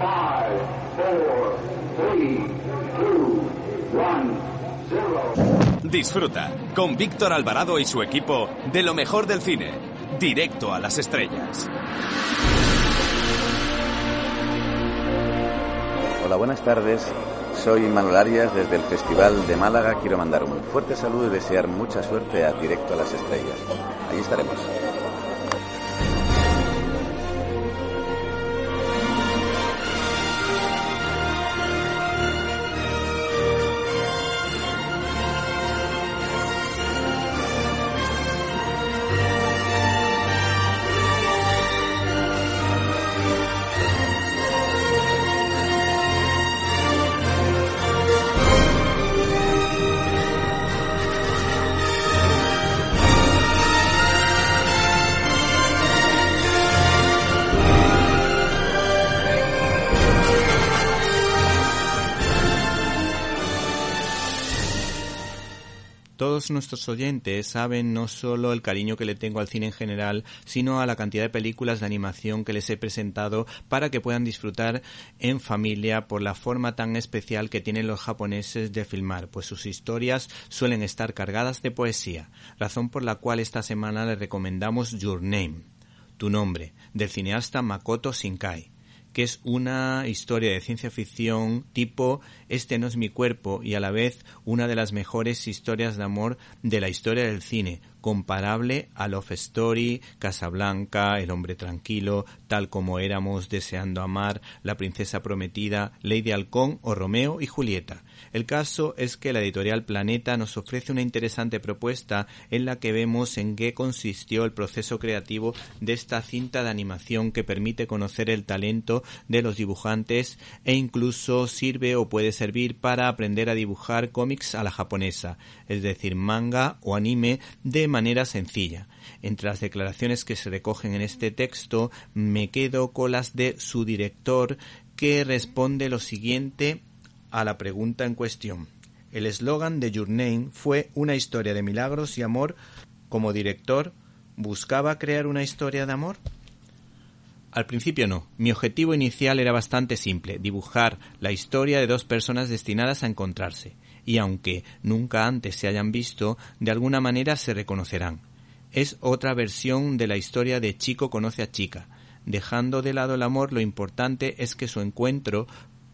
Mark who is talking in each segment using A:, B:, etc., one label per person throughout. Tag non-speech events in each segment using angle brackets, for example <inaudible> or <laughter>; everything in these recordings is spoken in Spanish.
A: Five, four, three, two, one, zero.
B: Disfruta con Víctor Alvarado y su equipo de lo mejor del cine. Directo a las estrellas.
C: Hola, buenas tardes. Soy Manuel Arias desde el Festival de Málaga. Quiero mandar un fuerte saludo y desear mucha suerte a Directo a las Estrellas. Allí estaremos.
D: Nuestros oyentes saben no solo el cariño que le tengo al cine en general, sino a la cantidad de películas de animación que les he presentado para que puedan disfrutar en familia por la forma tan especial que tienen los japoneses de filmar, pues sus historias suelen estar cargadas de poesía, razón por la cual esta semana les recomendamos Your Name, tu nombre, del cineasta Makoto Shinkai que es una historia de ciencia ficción tipo Este no es mi cuerpo y a la vez una de las mejores historias de amor de la historia del cine, comparable a Love Story, Casablanca, El hombre tranquilo, Tal como éramos, Deseando amar, La princesa prometida, Lady Halcón o Romeo y Julieta. El caso es que la editorial Planeta nos ofrece una interesante propuesta en la que vemos en qué consistió el proceso creativo de esta cinta de animación que permite conocer el talento de los dibujantes e incluso sirve o puede servir para aprender a dibujar cómics a la japonesa, es decir, manga o anime de manera sencilla. Entre las declaraciones que se recogen en este texto me quedo con las de su director que responde lo siguiente a la pregunta en cuestión. El eslogan de Your fue una historia de milagros y amor. Como director, ¿buscaba crear una historia de amor? Al principio no. Mi objetivo inicial era bastante simple, dibujar la historia de dos personas destinadas a encontrarse, y aunque nunca antes se hayan visto, de alguna manera se reconocerán. Es otra versión de la historia de chico conoce a chica. Dejando de lado el amor, lo importante es que su encuentro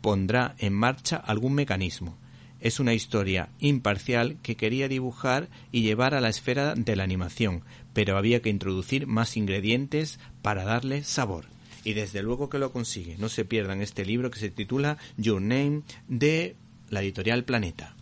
D: pondrá en marcha algún mecanismo. Es una historia imparcial que quería dibujar y llevar a la esfera de la animación, pero había que introducir más ingredientes para darle sabor. Y desde luego que lo consigue. No se pierdan este libro que se titula Your Name de la editorial Planeta.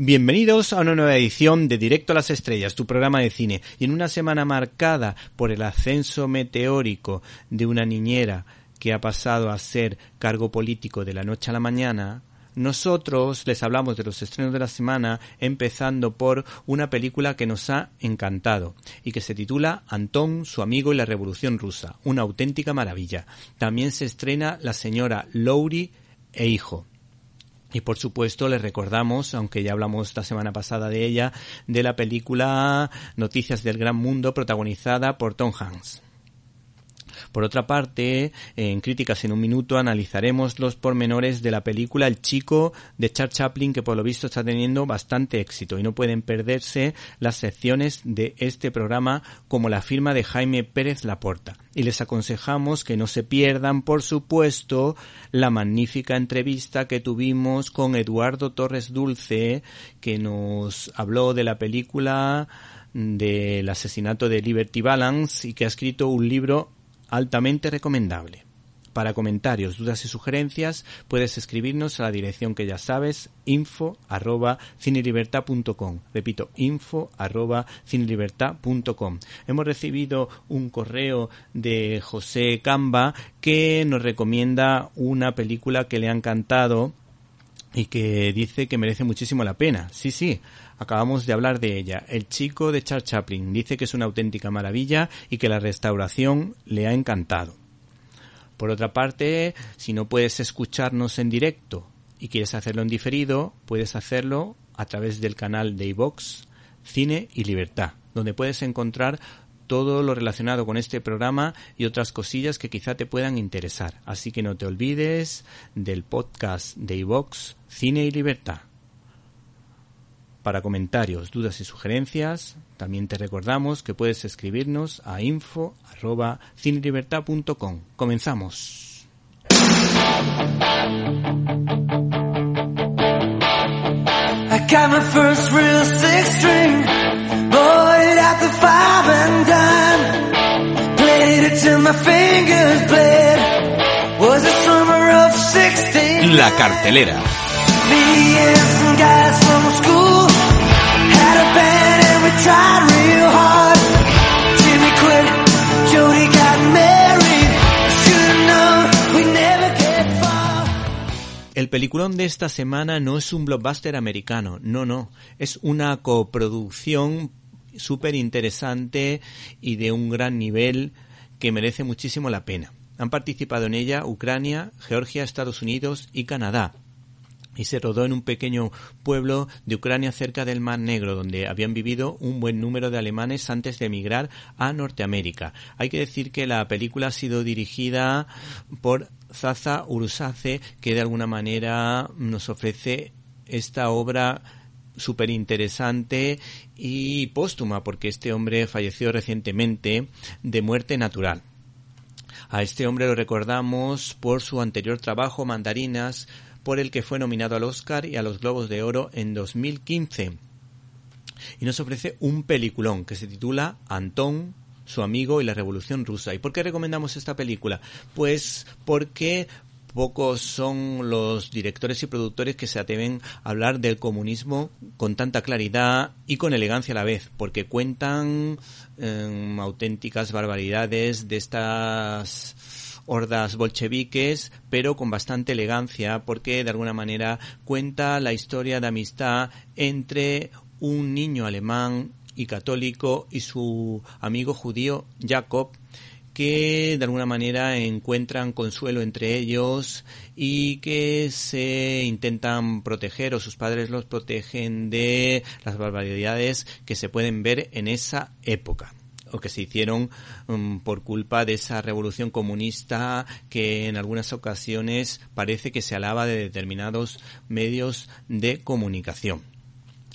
D: Bienvenidos a una nueva edición de Directo a las Estrellas, tu programa de cine. Y en una semana marcada por el ascenso meteórico de una niñera que ha pasado a ser cargo político de la noche a la mañana, nosotros les hablamos de los estrenos de la semana, empezando por una película que nos ha encantado y que se titula Antón, su amigo y la Revolución Rusa, una auténtica maravilla. También se estrena La señora Lowry e hijo. Y por supuesto les recordamos, aunque ya hablamos la semana pasada de ella, de la película Noticias del Gran Mundo protagonizada por Tom Hanks. Por otra parte, en Críticas en un Minuto analizaremos los pormenores de la película El Chico de Charles Chaplin, que por lo visto está teniendo bastante éxito y no pueden perderse las secciones de este programa como la firma de Jaime Pérez Laporta. Y les aconsejamos que no se pierdan, por supuesto, la magnífica entrevista que tuvimos con Eduardo Torres Dulce, que nos habló de la película del asesinato de Liberty Balance y que ha escrito un libro altamente recomendable. Para comentarios, dudas y sugerencias puedes escribirnos a la dirección que ya sabes, info arroba cinelibertad.com. Repito, info arroba cinelibertad.com. Hemos recibido un correo de José Camba que nos recomienda una película que le ha encantado y que dice que merece muchísimo la pena. Sí, sí, acabamos de hablar de ella. El chico de Charles Chaplin dice que es una auténtica maravilla y que la restauración le ha encantado. Por otra parte, si no puedes escucharnos en directo y quieres hacerlo en diferido, puedes hacerlo a través del canal de iVox Cine y Libertad donde puedes encontrar todo lo relacionado con este programa y otras cosillas que quizá te puedan interesar. Así que no te olvides del podcast de iVox Cine y Libertad. Para comentarios, dudas y sugerencias, también te recordamos que puedes escribirnos a info@cinelibertad.com. Comenzamos.
E: I got my first real six string, bought it at the five and dime, played it till my fingers bled. Was the summer of 16.
B: La cartelera.
E: Me and some guys from school
D: El peliculón de esta semana no es un blockbuster americano, no, no, es una coproducción súper interesante y de un gran nivel que merece muchísimo la pena. Han participado en ella Ucrania, Georgia, Estados Unidos y Canadá y se rodó en un pequeño pueblo de Ucrania cerca del Mar Negro, donde habían vivido un buen número de alemanes antes de emigrar a Norteamérica. Hay que decir que la película ha sido dirigida por Zaza Urusace, que de alguna manera nos ofrece esta obra súper interesante y póstuma, porque este hombre falleció recientemente de muerte natural. A este hombre lo recordamos por su anterior trabajo, Mandarinas, por el que fue nominado al Oscar y a los Globos de Oro en 2015. Y nos ofrece un peliculón que se titula Antón, su amigo y la Revolución Rusa. ¿Y por qué recomendamos esta película? Pues porque pocos son los directores y productores que se atreven a hablar del comunismo con tanta claridad y con elegancia a la vez, porque cuentan eh, auténticas barbaridades de estas hordas bolcheviques, pero con bastante elegancia, porque de alguna manera cuenta la historia de amistad entre un niño alemán y católico y su amigo judío Jacob, que de alguna manera encuentran consuelo entre ellos y que se intentan proteger o sus padres los protegen de las barbaridades que se pueden ver en esa época o que se hicieron um, por culpa de esa revolución comunista que en algunas ocasiones parece que se alaba de determinados medios de comunicación.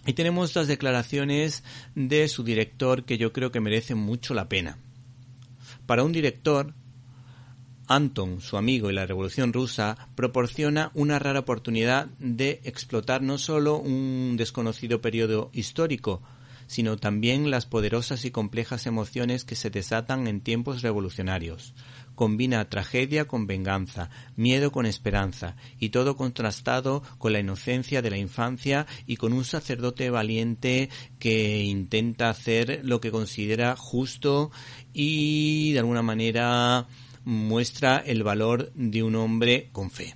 D: Y tenemos las declaraciones de su director que yo creo que merecen mucho la pena. Para un director, Anton, su amigo y la Revolución rusa proporciona una rara oportunidad de explotar no solo un desconocido periodo histórico, sino también las poderosas y complejas emociones que se desatan en tiempos revolucionarios. Combina tragedia con venganza, miedo con esperanza, y todo contrastado con la inocencia de la infancia y con un sacerdote valiente que intenta hacer lo que considera justo y de alguna manera muestra el valor de un hombre con fe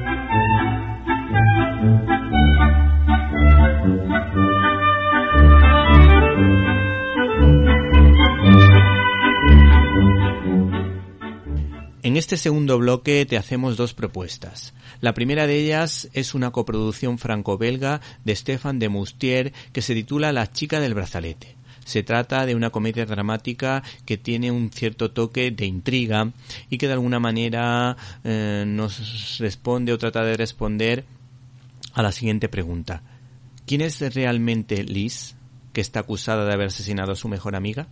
D: En este segundo bloque te hacemos dos propuestas. La primera de ellas es una coproducción franco-belga de Stéphane de Moustier que se titula La chica del brazalete. Se trata de una comedia dramática que tiene un cierto toque de intriga y que de alguna manera eh, nos responde o trata de responder a la siguiente pregunta. ¿Quién es realmente Liz, que está acusada de haber asesinado a su mejor amiga?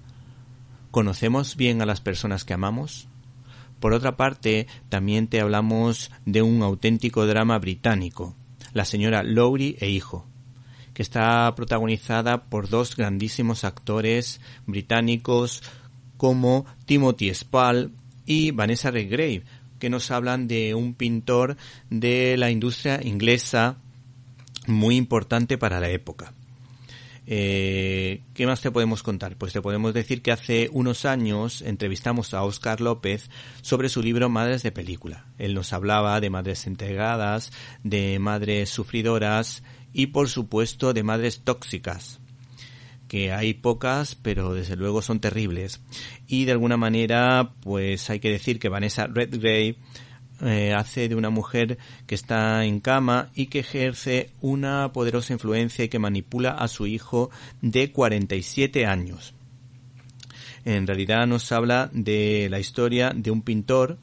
D: ¿Conocemos bien a las personas que amamos? Por otra parte, también te hablamos de un auténtico drama británico, La señora Lowry e hijo, que está protagonizada por dos grandísimos actores británicos como Timothy Spall y Vanessa Redgrave, que nos hablan de un pintor de la industria inglesa muy importante para la época. Eh, ¿Qué más te podemos contar? Pues te podemos decir que hace unos años entrevistamos a Oscar López sobre su libro Madres de Película. Él nos hablaba de madres entregadas, de madres sufridoras y por supuesto de madres tóxicas que hay pocas, pero desde luego son terribles. Y de alguna manera, pues hay que decir que Vanessa Redgrave eh, hace de una mujer que está en cama y que ejerce una poderosa influencia y que manipula a su hijo de 47 años. En realidad nos habla de la historia de un pintor,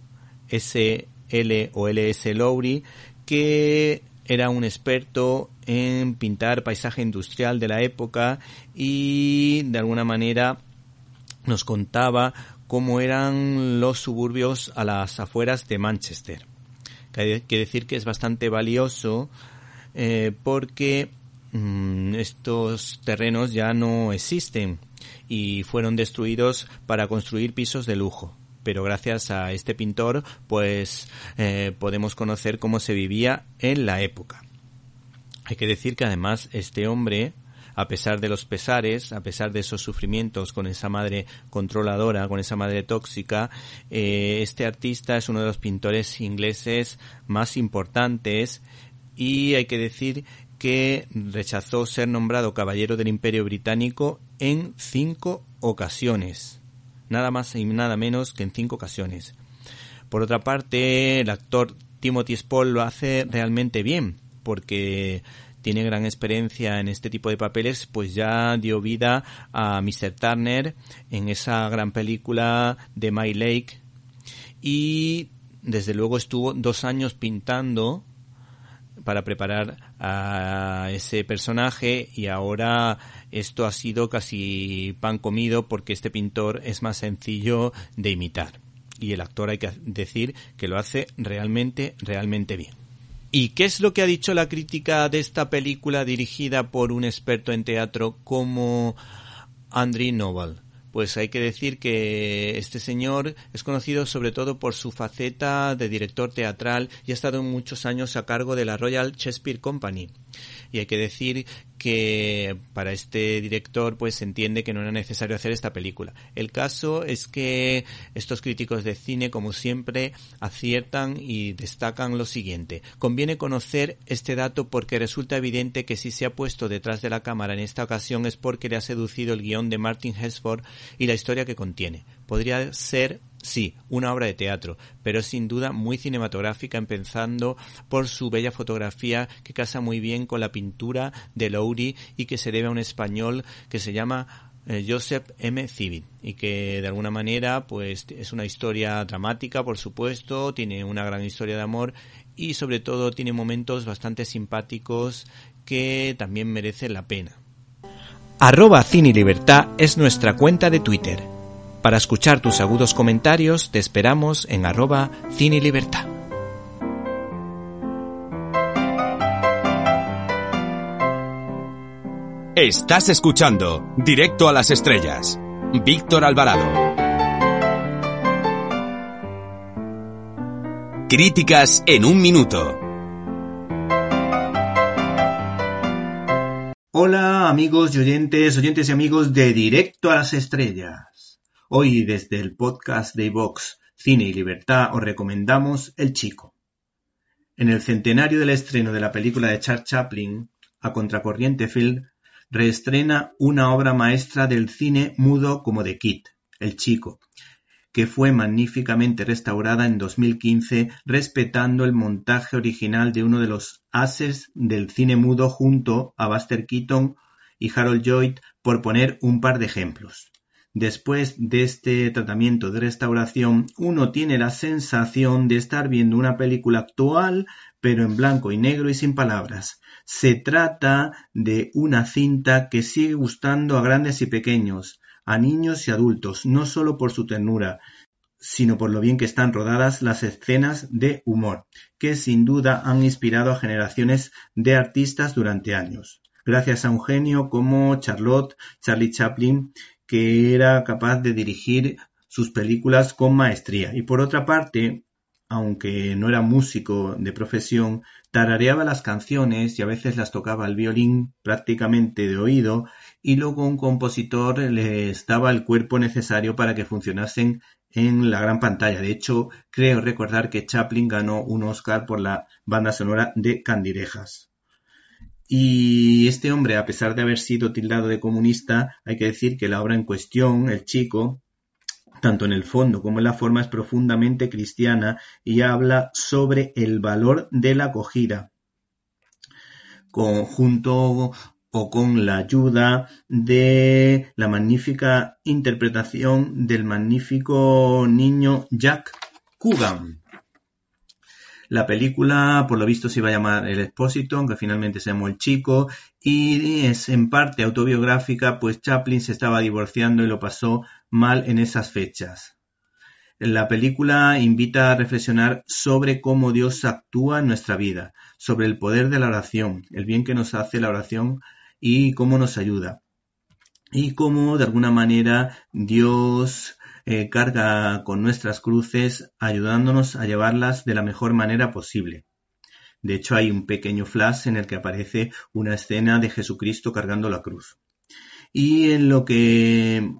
D: S.L. o L.S. Lowry, que era un experto en pintar paisaje industrial de la época y de alguna manera nos contaba cómo eran los suburbios a las afueras de Manchester. Hay que decir que es bastante valioso eh, porque mm, estos terrenos ya no existen y fueron destruidos para construir pisos de lujo. Pero gracias a este pintor, pues eh, podemos conocer cómo se vivía en la época. Hay que decir que además este hombre a pesar de los pesares, a pesar de esos sufrimientos con esa madre controladora, con esa madre tóxica, eh, este artista es uno de los pintores ingleses más importantes y hay que decir que rechazó ser nombrado caballero del Imperio Británico en cinco ocasiones. Nada más y nada menos que en cinco ocasiones. Por otra parte, el actor Timothy Spall lo hace realmente bien, porque tiene gran experiencia en este tipo de papeles, pues ya dio vida a Mr. Turner en esa gran película de My Lake y desde luego estuvo dos años pintando para preparar a ese personaje y ahora esto ha sido casi pan comido porque este pintor es más sencillo de imitar y el actor hay que decir que lo hace realmente realmente bien. ¿Y qué es lo que ha dicho la crítica de esta película dirigida por un experto en teatro como Andrew Noble? Pues hay que decir que este señor es conocido sobre todo por su faceta de director teatral y ha estado muchos años a cargo de la Royal Shakespeare Company. Y hay que decir que para este director pues se entiende que no era necesario hacer esta película. El caso es que estos críticos de cine como siempre aciertan y destacan lo siguiente. Conviene conocer este dato porque resulta evidente que si se ha puesto detrás de la cámara en esta ocasión es porque le ha seducido el guion de Martin Hesford y la historia que contiene. Podría ser sí, una obra de teatro, pero sin duda muy cinematográfica, empezando por su bella fotografía que casa muy bien con la pintura de Lowry y que se debe a un español que se llama eh, Joseph M. Civil y que de alguna manera pues es una historia dramática por supuesto, tiene una gran historia de amor y sobre todo tiene momentos bastante simpáticos que también merecen la pena. Arroba Cine Libertad es nuestra cuenta de Twitter para escuchar tus agudos comentarios te esperamos en arroba cine libertad.
B: Estás escuchando Directo a las Estrellas. Víctor Alvarado. Críticas en un minuto.
F: Hola amigos y oyentes, oyentes y amigos de Directo a las Estrellas. Hoy desde el podcast de Vox Cine y Libertad os recomendamos El Chico. En el centenario del estreno de la película de Charles Chaplin, A Contracorriente Film reestrena una obra maestra del cine mudo como de Kit, El Chico, que fue magníficamente restaurada en 2015 respetando el montaje original de uno de los ases del cine mudo junto a Buster Keaton y Harold Lloyd por poner un par de ejemplos. Después de este tratamiento de restauración, uno tiene la sensación de estar viendo una película actual, pero en blanco y negro y sin palabras. Se trata de una cinta que sigue gustando a grandes y pequeños, a niños y adultos, no solo por su ternura, sino por lo bien que están rodadas las escenas de humor, que sin duda han inspirado a generaciones de artistas durante años. Gracias a un genio como Charlotte, Charlie Chaplin, que era capaz de dirigir sus películas con maestría. Y por otra parte,
D: aunque no era músico de profesión, tarareaba las canciones y a veces las tocaba al violín prácticamente de oído y luego un compositor les daba el cuerpo necesario para que funcionasen en la gran pantalla. De hecho, creo recordar que Chaplin ganó un Oscar por la banda sonora de Candirejas. Y este hombre, a pesar de haber sido tildado de comunista, hay que decir que la obra en cuestión, El Chico, tanto en el fondo como en la forma, es profundamente cristiana y habla sobre el valor de la acogida, junto o con la ayuda de la magnífica interpretación del magnífico niño Jack Coogan. La película, por lo visto, se iba a llamar El Expósito, aunque finalmente se llamó El Chico, y es en parte autobiográfica, pues Chaplin se estaba divorciando y lo pasó mal en esas fechas. La película invita a reflexionar sobre cómo Dios actúa en nuestra vida, sobre el poder de la oración, el bien que nos hace la oración y cómo nos ayuda. Y cómo de alguna manera Dios eh, carga con nuestras cruces ayudándonos a llevarlas de la mejor manera posible. De hecho, hay un pequeño flash en el que aparece una escena de Jesucristo cargando la cruz. Y en lo que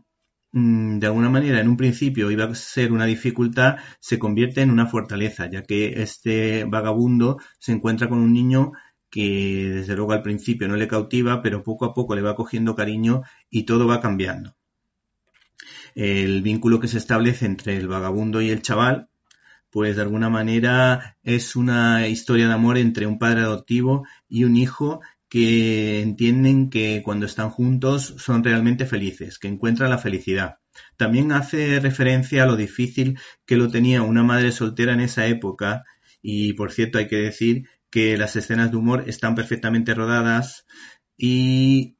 D: mm, de alguna manera en un principio iba a ser una dificultad, se convierte en una fortaleza, ya que este vagabundo se encuentra con un niño que desde luego al principio no le cautiva, pero poco a poco le va cogiendo cariño y todo va cambiando. El vínculo que se establece entre el vagabundo y el chaval pues de alguna manera es una historia de amor entre un padre adoptivo y un hijo que entienden que cuando están juntos son realmente felices, que encuentran la felicidad. También hace referencia a lo difícil que lo tenía una madre soltera en esa época y por cierto hay que decir que las escenas de humor están perfectamente rodadas y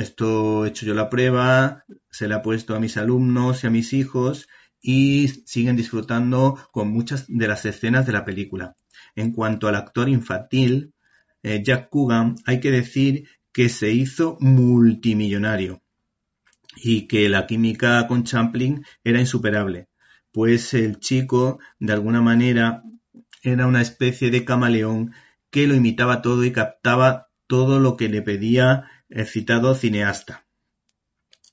D: esto he hecho yo la prueba, se la he puesto a mis alumnos y a mis hijos y siguen disfrutando con muchas de las escenas de la película. En cuanto al actor infantil, eh, Jack Coogan, hay que decir que se hizo multimillonario y que la química con Champlin era insuperable, pues el chico, de alguna manera, era una especie de camaleón que lo imitaba todo y captaba todo lo que le pedía citado cineasta.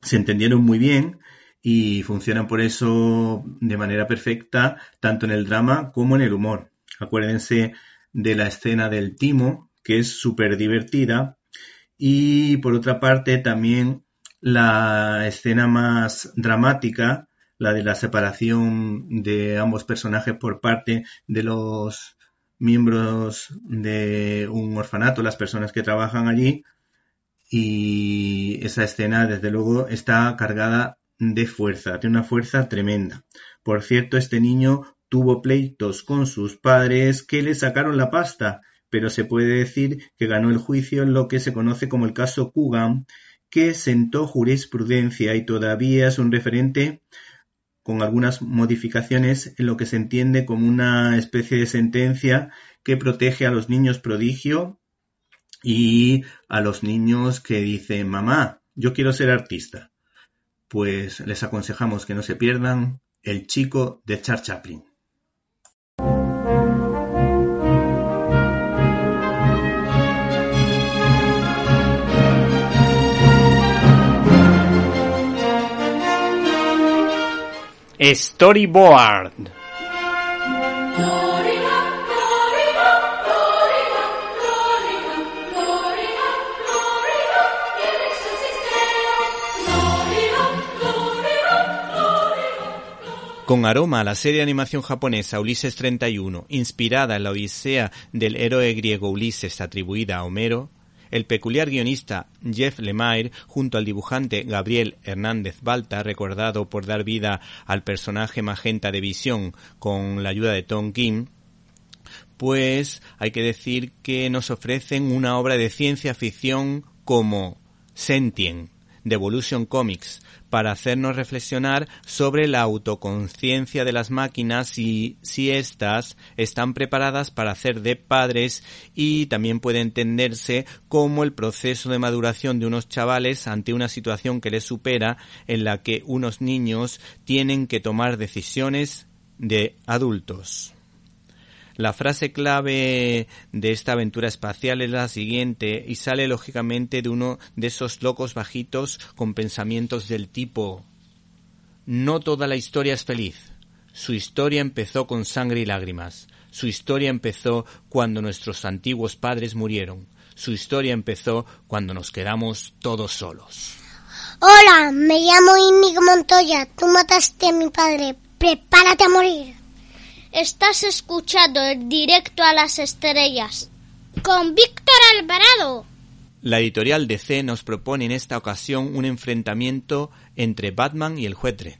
D: Se entendieron muy bien y funcionan por eso de manera perfecta tanto en el drama como en el humor. Acuérdense de la escena del timo, que es súper divertida, y por otra parte también la escena más dramática, la de la separación de ambos personajes por parte de los miembros de un orfanato, las personas que trabajan allí, y esa escena desde luego está cargada de fuerza, de una fuerza tremenda. Por cierto, este niño tuvo pleitos con sus padres que le sacaron la pasta, pero se puede decir que ganó el juicio en lo que se conoce como el caso Coogan, que sentó jurisprudencia y todavía es un referente con algunas modificaciones en lo que se entiende como una especie de sentencia que protege a los niños prodigio y a los niños que dicen mamá, yo quiero ser artista pues les aconsejamos que no se pierdan El chico de Charles Chaplin.
G: Storyboard Con aroma a la serie de animación japonesa Ulises 31, inspirada en la Odisea del héroe griego Ulises atribuida a Homero, el peculiar guionista Jeff Lemire, junto al dibujante Gabriel Hernández Balta, recordado por dar vida al personaje magenta de Visión con la ayuda de Tom Kim, pues hay que decir que nos ofrecen una obra de ciencia ficción como Sentient, de Evolution Comics, para hacernos reflexionar sobre la autoconciencia de las máquinas y si éstas están preparadas para hacer de padres y también puede entenderse como el proceso de maduración de unos chavales ante una situación que les supera en la que unos niños tienen que tomar decisiones de adultos.
D: La frase clave de esta aventura espacial es la siguiente y sale lógicamente de uno de esos locos bajitos con pensamientos del tipo No toda la historia es feliz. Su historia empezó con sangre y lágrimas. Su historia empezó cuando nuestros antiguos padres murieron. Su historia empezó cuando nos quedamos todos solos.
H: Hola, me llamo Íñigo Montoya. Tú mataste a mi padre. Prepárate a morir.
I: Estás escuchando el directo a las estrellas con Víctor Alvarado.
D: La editorial DC nos propone en esta ocasión un enfrentamiento entre Batman y el juez.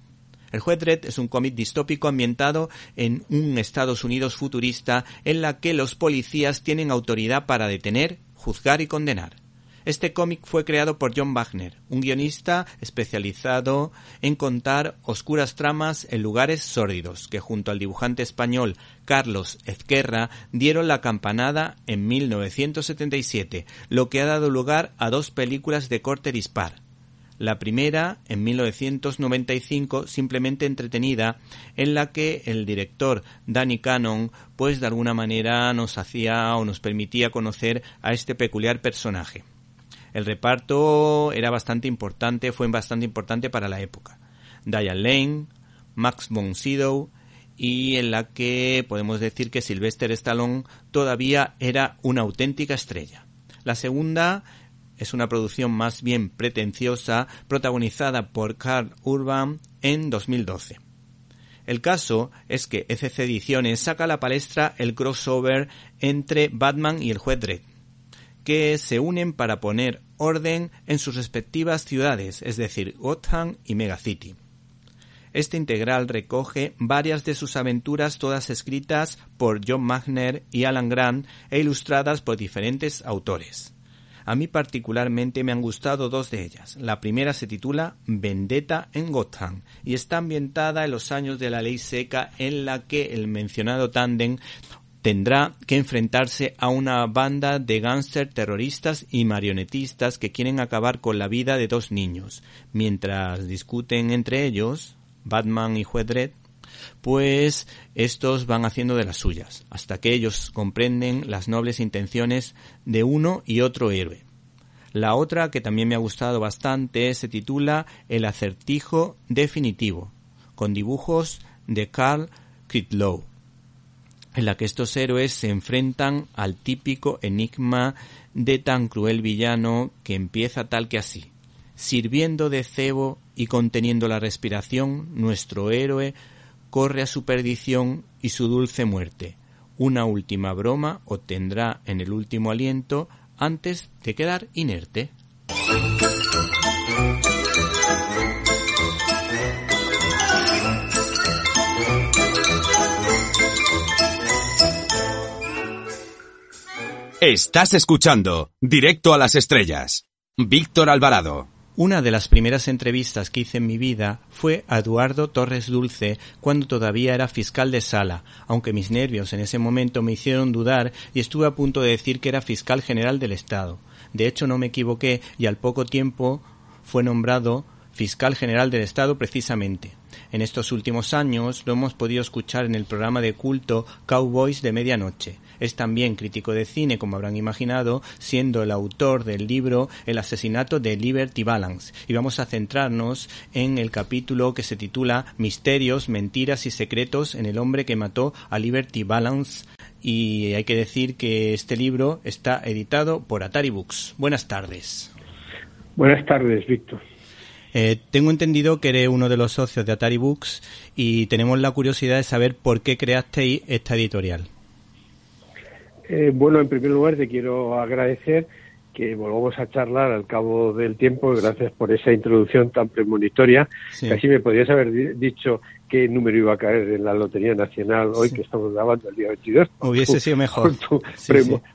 D: El juez es un cómic distópico ambientado en un Estados Unidos futurista en la que los policías tienen autoridad para detener, juzgar y condenar. Este cómic fue creado por John Wagner, un guionista especializado en contar oscuras tramas en lugares sórdidos, que junto al dibujante español Carlos Ezquerra dieron la campanada en 1977, lo que ha dado lugar a dos películas de corte dispar. La primera, en 1995, simplemente entretenida, en la que el director Danny Cannon, pues de alguna manera nos hacía o nos permitía conocer a este peculiar personaje. El reparto era bastante importante, fue bastante importante para la época. Diane Lane, Max von Sydow y en la que podemos decir que Sylvester Stallone todavía era una auténtica estrella. La segunda es una producción más bien pretenciosa protagonizada por Carl Urban en 2012. El caso es que ECC Ediciones saca a la palestra el crossover entre Batman y el juez Dredd, que se unen para poner orden en sus respectivas ciudades, es decir, Gotham y Megacity. Este integral recoge varias de sus aventuras, todas escritas por John Magner y Alan Grant e ilustradas por diferentes autores. A mí particularmente me han gustado dos de ellas. La primera se titula Vendetta en Gotham y está ambientada en los años de la ley seca en la que el mencionado tándem tendrá que enfrentarse a una banda de gángster terroristas y marionetistas que quieren acabar con la vida de dos niños. Mientras discuten entre ellos, Batman y Juez pues estos van haciendo de las suyas, hasta que ellos comprenden las nobles intenciones de uno y otro héroe. La otra, que también me ha gustado bastante, se titula El acertijo definitivo, con dibujos de Carl Kritlow en la que estos héroes se enfrentan al típico enigma de tan cruel villano que empieza tal que así. Sirviendo de cebo y conteniendo la respiración, nuestro héroe corre a su perdición y su dulce muerte. Una última broma obtendrá en el último aliento antes de quedar inerte.
B: Estás escuchando Directo a las Estrellas. Víctor Alvarado.
D: Una de las primeras entrevistas que hice en mi vida fue a Eduardo Torres Dulce cuando todavía era fiscal de sala, aunque mis nervios en ese momento me hicieron dudar y estuve a punto de decir que era fiscal general del Estado. De hecho no me equivoqué y al poco tiempo fue nombrado fiscal general del Estado precisamente. En estos últimos años lo hemos podido escuchar en el programa de culto Cowboys de Medianoche. Es también crítico de cine, como habrán imaginado, siendo el autor del libro El asesinato de Liberty Balance. Y vamos a centrarnos en el capítulo que se titula Misterios, mentiras y secretos en el hombre que mató a Liberty Balance. Y hay que decir que este libro está editado por Atari Books. Buenas tardes.
J: Buenas tardes, Víctor.
D: Eh, tengo entendido que eres uno de los socios de Atari Books y tenemos la curiosidad de saber por qué creasteis esta editorial.
J: Eh, bueno, en primer lugar te quiero agradecer que volvamos a charlar al cabo del tiempo. Gracias por esa introducción tan premonitoria. Casi me podrías haber dicho qué número iba a caer en la Lotería Nacional hoy que estamos grabando el día 22. <laughs>
D: Hubiese sido mejor.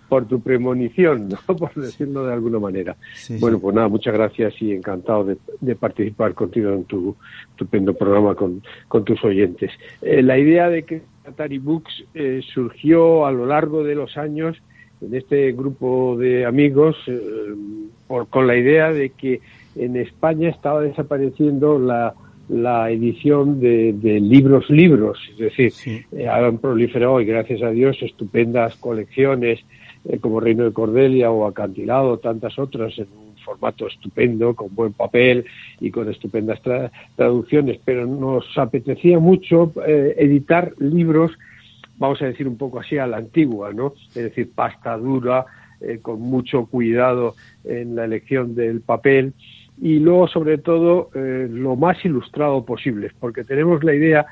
J: Por tu, premonición, ¿no? <laughs> por decirlo de alguna manera. bueno, pues nada, muchas gracias y encantado de, participar contigo en tu estupendo programa con, con tus oyentes. Eh, la idea de que Atari Books eh, surgió a lo largo de los años en este grupo de amigos eh, con la idea de que en España estaba desapareciendo la, la edición de, libros libros, es decir, eh, han proliferado y gracias a Dios estupendas colecciones eh, como Reino de Cordelia o Acantilado, tantas otras en un formato estupendo, con buen papel y con estupendas traducciones, pero nos apetecía mucho eh, editar libros, vamos a decir un poco así a la antigua, ¿no? Es decir, pasta dura, con mucho cuidado en la elección del papel y luego sobre todo eh, lo más ilustrado posible, porque tenemos la idea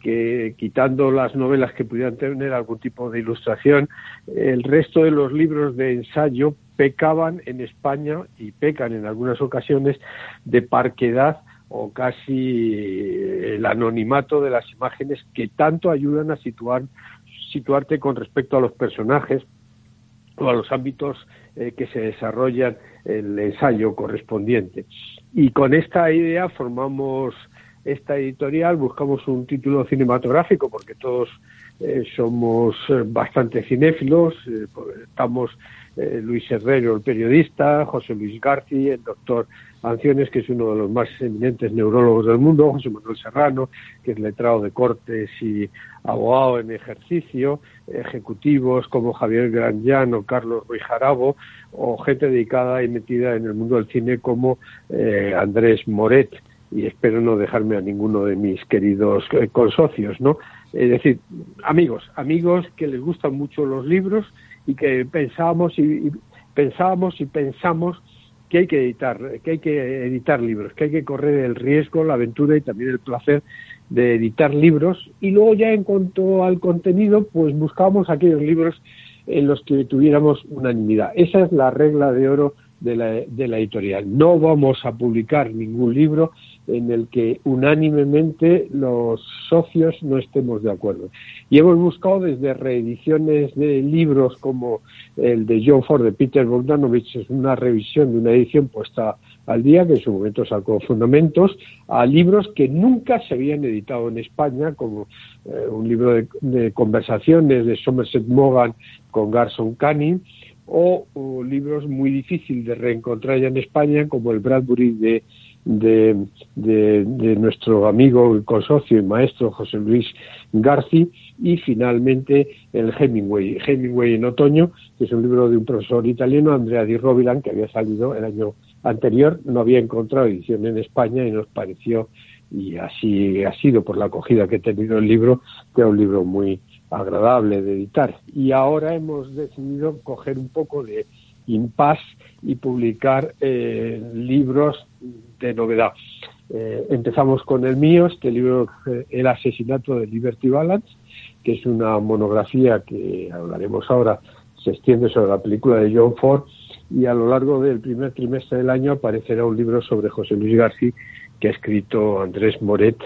J: que quitando las novelas que pudieran tener algún tipo de ilustración, el resto de los libros de ensayo pecaban en España y pecan en algunas ocasiones de parquedad o casi el anonimato de las imágenes que tanto ayudan a situar, situarte con respecto a los personajes o a los ámbitos eh, que se desarrollan el ensayo correspondiente. Y con esta idea formamos esta editorial, buscamos un título cinematográfico porque todos eh, somos eh, bastante cinéfilos, pues, estamos Luis Herrero, el periodista, José Luis García, el doctor Anciones, que es uno de los más eminentes neurólogos del mundo, José Manuel Serrano, que es letrado de Cortes y abogado en ejercicio, ejecutivos como Javier Granján o Carlos Ruiz Jarabo, o gente dedicada y metida en el mundo del cine como eh, Andrés Moret, y espero no dejarme a ninguno de mis queridos eh, consocios, ¿no? Es decir, amigos, amigos que les gustan mucho los libros y que pensábamos y pensábamos y pensamos que hay que editar, que hay que editar libros, que hay que correr el riesgo, la aventura y también el placer de editar libros. Y luego ya en cuanto al contenido, pues buscábamos aquellos libros en los que tuviéramos unanimidad. Esa es la regla de oro de la, de la editorial. No vamos a publicar ningún libro en el que unánimemente los socios no estemos de acuerdo. Y hemos buscado desde reediciones de libros como el de John Ford de Peter Bogdanovich, es una revisión de una edición puesta al día, que en su momento sacó fundamentos, a libros que nunca se habían editado en España, como eh, un libro de, de, conversaciones de Somerset Maugham con Garson Canning, o, libros muy difíciles de reencontrar ya en España, como el Bradbury de, de, de, nuestro amigo, consocio y maestro José Luis Garci, y finalmente el Hemingway, Hemingway en otoño, que es un libro de un profesor italiano, Andrea Di Rovilan, que había salido el año anterior, no había encontrado edición en España y nos pareció, y así ha sido por la acogida que ha tenido el libro, que era un libro muy, agradable de editar. Y ahora hemos decidido coger un poco de impasse y publicar eh, libros de novedad. Eh, empezamos con el mío, este libro, eh, El asesinato de Liberty Balance, que es una monografía que hablaremos ahora, se extiende sobre la película de John Ford y a lo largo del primer trimestre del año aparecerá un libro sobre José Luis García que ha escrito Andrés Moret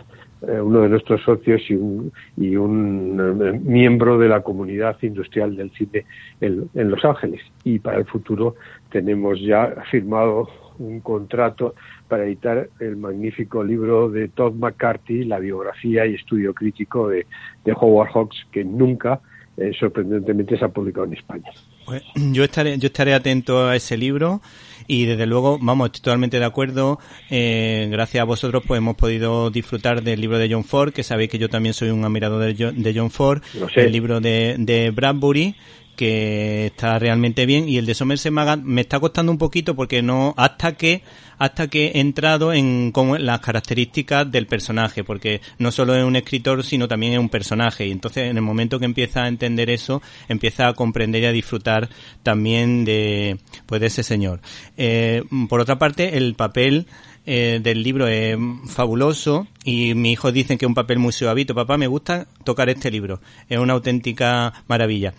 J: uno de nuestros socios y un, y un eh, miembro de la comunidad industrial del cine en, Los Ángeles. Y para el futuro tenemos ya firmado un contrato para editar el magnífico libro de Todd McCarthy, la biografía y estudio crítico de, de Howard Hawks, que nunca, eh, sorprendentemente, se ha publicado en España.
D: Pues, <clears throat> yo estaré, yo estaré atento a ese libro y desde luego, vamos, estoy totalmente de acuerdo. Eh, gracias a vosotros pues hemos podido disfrutar del libro de John Ford, que sabéis que yo también soy un admirador de John, de John Ford, el libro de, de Bradbury que está realmente bien y el de Somerset Maugham me está costando un poquito porque no hasta que hasta que he entrado en las características del personaje porque no solo es un escritor sino también es un personaje y entonces en el momento que empieza a entender eso empieza a comprender y a disfrutar también de pues de ese señor eh, por otra parte el papel eh, del libro es fabuloso y mis hijos dicen que es un papel muy suavito. Papá, me gusta tocar este libro. Es una auténtica maravilla.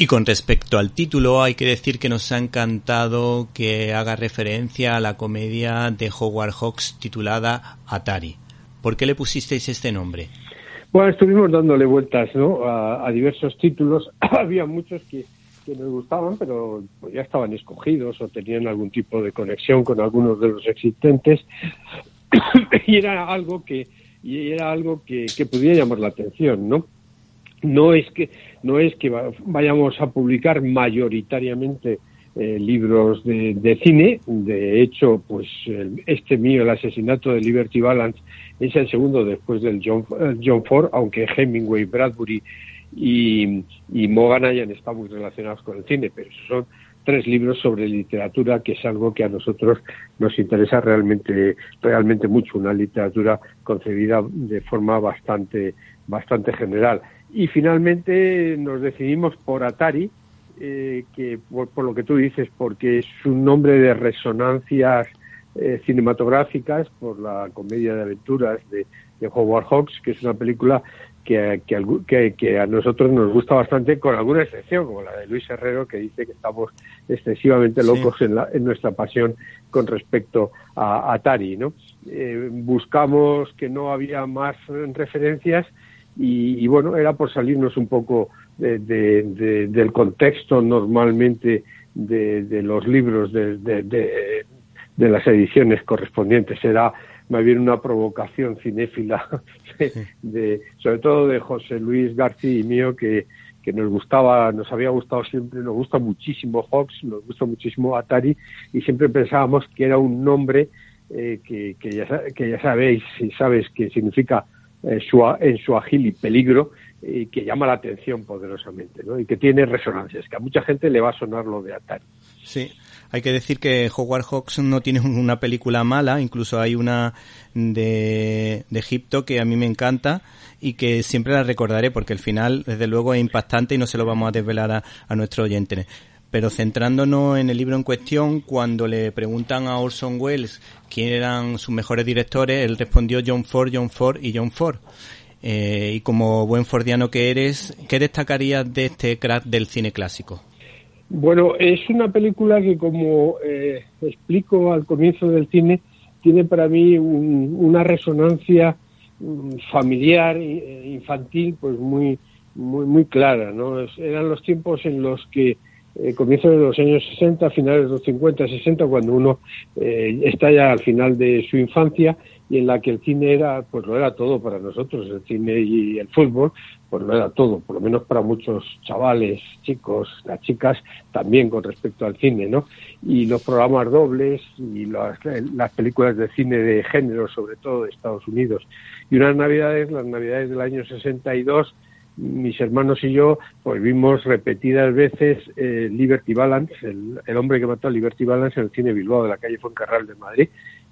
D: Y con respecto al título, hay que decir que nos ha encantado que haga referencia a la comedia de Howard Hawks titulada Atari. ¿Por qué le pusisteis este nombre?
J: Bueno, estuvimos dándole vueltas ¿no? a, diversos títulos. <clears throat> Había muchos que, nos gustaban, pero pues, ya estaban escogidos o tenían algún tipo de conexión con algunos de los existentes. <clears throat> y era algo que y era algo que, que pudiera llamar la atención, ¿no? no es que no es que vayamos a publicar mayoritariamente eh, libros de, cine. De hecho, pues este mío, El asesinato de Liberty Balance, es el segundo después del John, John Ford, aunque Hemingway, Bradbury y, y Morgan hayan estado muy relacionados con el cine, pero son tres libros sobre literatura, que es algo que a nosotros nos interesa realmente, realmente mucho, una literatura concebida de forma bastante, bastante general. Y finalmente nos decidimos por Atari, eh, que por, lo que tú dices, porque es un nombre de resonancias eh, cinematográficas, por la comedia de aventuras de, de Howard Hawks, que es una película que, que, a nosotros nos gusta bastante, con alguna excepción, como la de Luis Herrero, que dice que estamos excesivamente locos en, la, en, nuestra pasión con respecto a Atari. ¿no? Eh, buscamos que no había más referencias y, bueno, era por salirnos un poco de, del contexto normalmente de, los libros de, de, las ediciones correspondientes. Era más bien una provocación cinéfila, <laughs> de, sobre todo de José Luis García y mío, que, que nos gustaba, nos había gustado siempre, nos gusta muchísimo Hawks, nos gusta muchísimo Atari, y siempre pensábamos que era un nombre eh, que, que, ya, que ya sabéis, si sabes que significa eh, en su y peligro, y que llama la atención poderosamente, ¿no? Y que tiene resonancias, que a mucha gente le va a sonar lo de Atari.
D: Sí, hay que decir que Howard Hawks no tiene una película mala, incluso hay una de, Egipto que a mí me encanta y que siempre la recordaré porque el final, desde luego, es impactante y no se lo vamos a desvelar a, a nuestro oyente. Pero centrándonos en el libro en cuestión, cuando le preguntan a Orson Welles quién eran sus mejores directores, él respondió John Ford, John Ford y John Ford. Eh, y como buen fordiano que eres, ¿qué destacarías de este crack del cine clásico?
J: Bueno, es una película que, como eh, explico al comienzo del cine, tiene para mí una resonancia mm, familiar, e infantil, pues muy, muy, muy clara, ¿no? eran los tiempos en los que eh, comienzos de los años 60, finales de los 50, 60, cuando uno eh, está ya al final de su infancia y en la que el cine era, pues lo era todo para nosotros, el cine y el fútbol, pues lo era todo, por lo menos para muchos chavales, chicos, las chicas, también con respecto al cine, ¿no? Y los programas dobles y las, las películas de cine de género, sobre todo de Estados Unidos. Y unas navidades, las navidades del año 62, mis hermanos y yo pues vimos repetidas veces eh, Liberty Balance, el, el, hombre que mató a Liberty Balance en el cine Bilbao de la calle Fuencarral de Madrid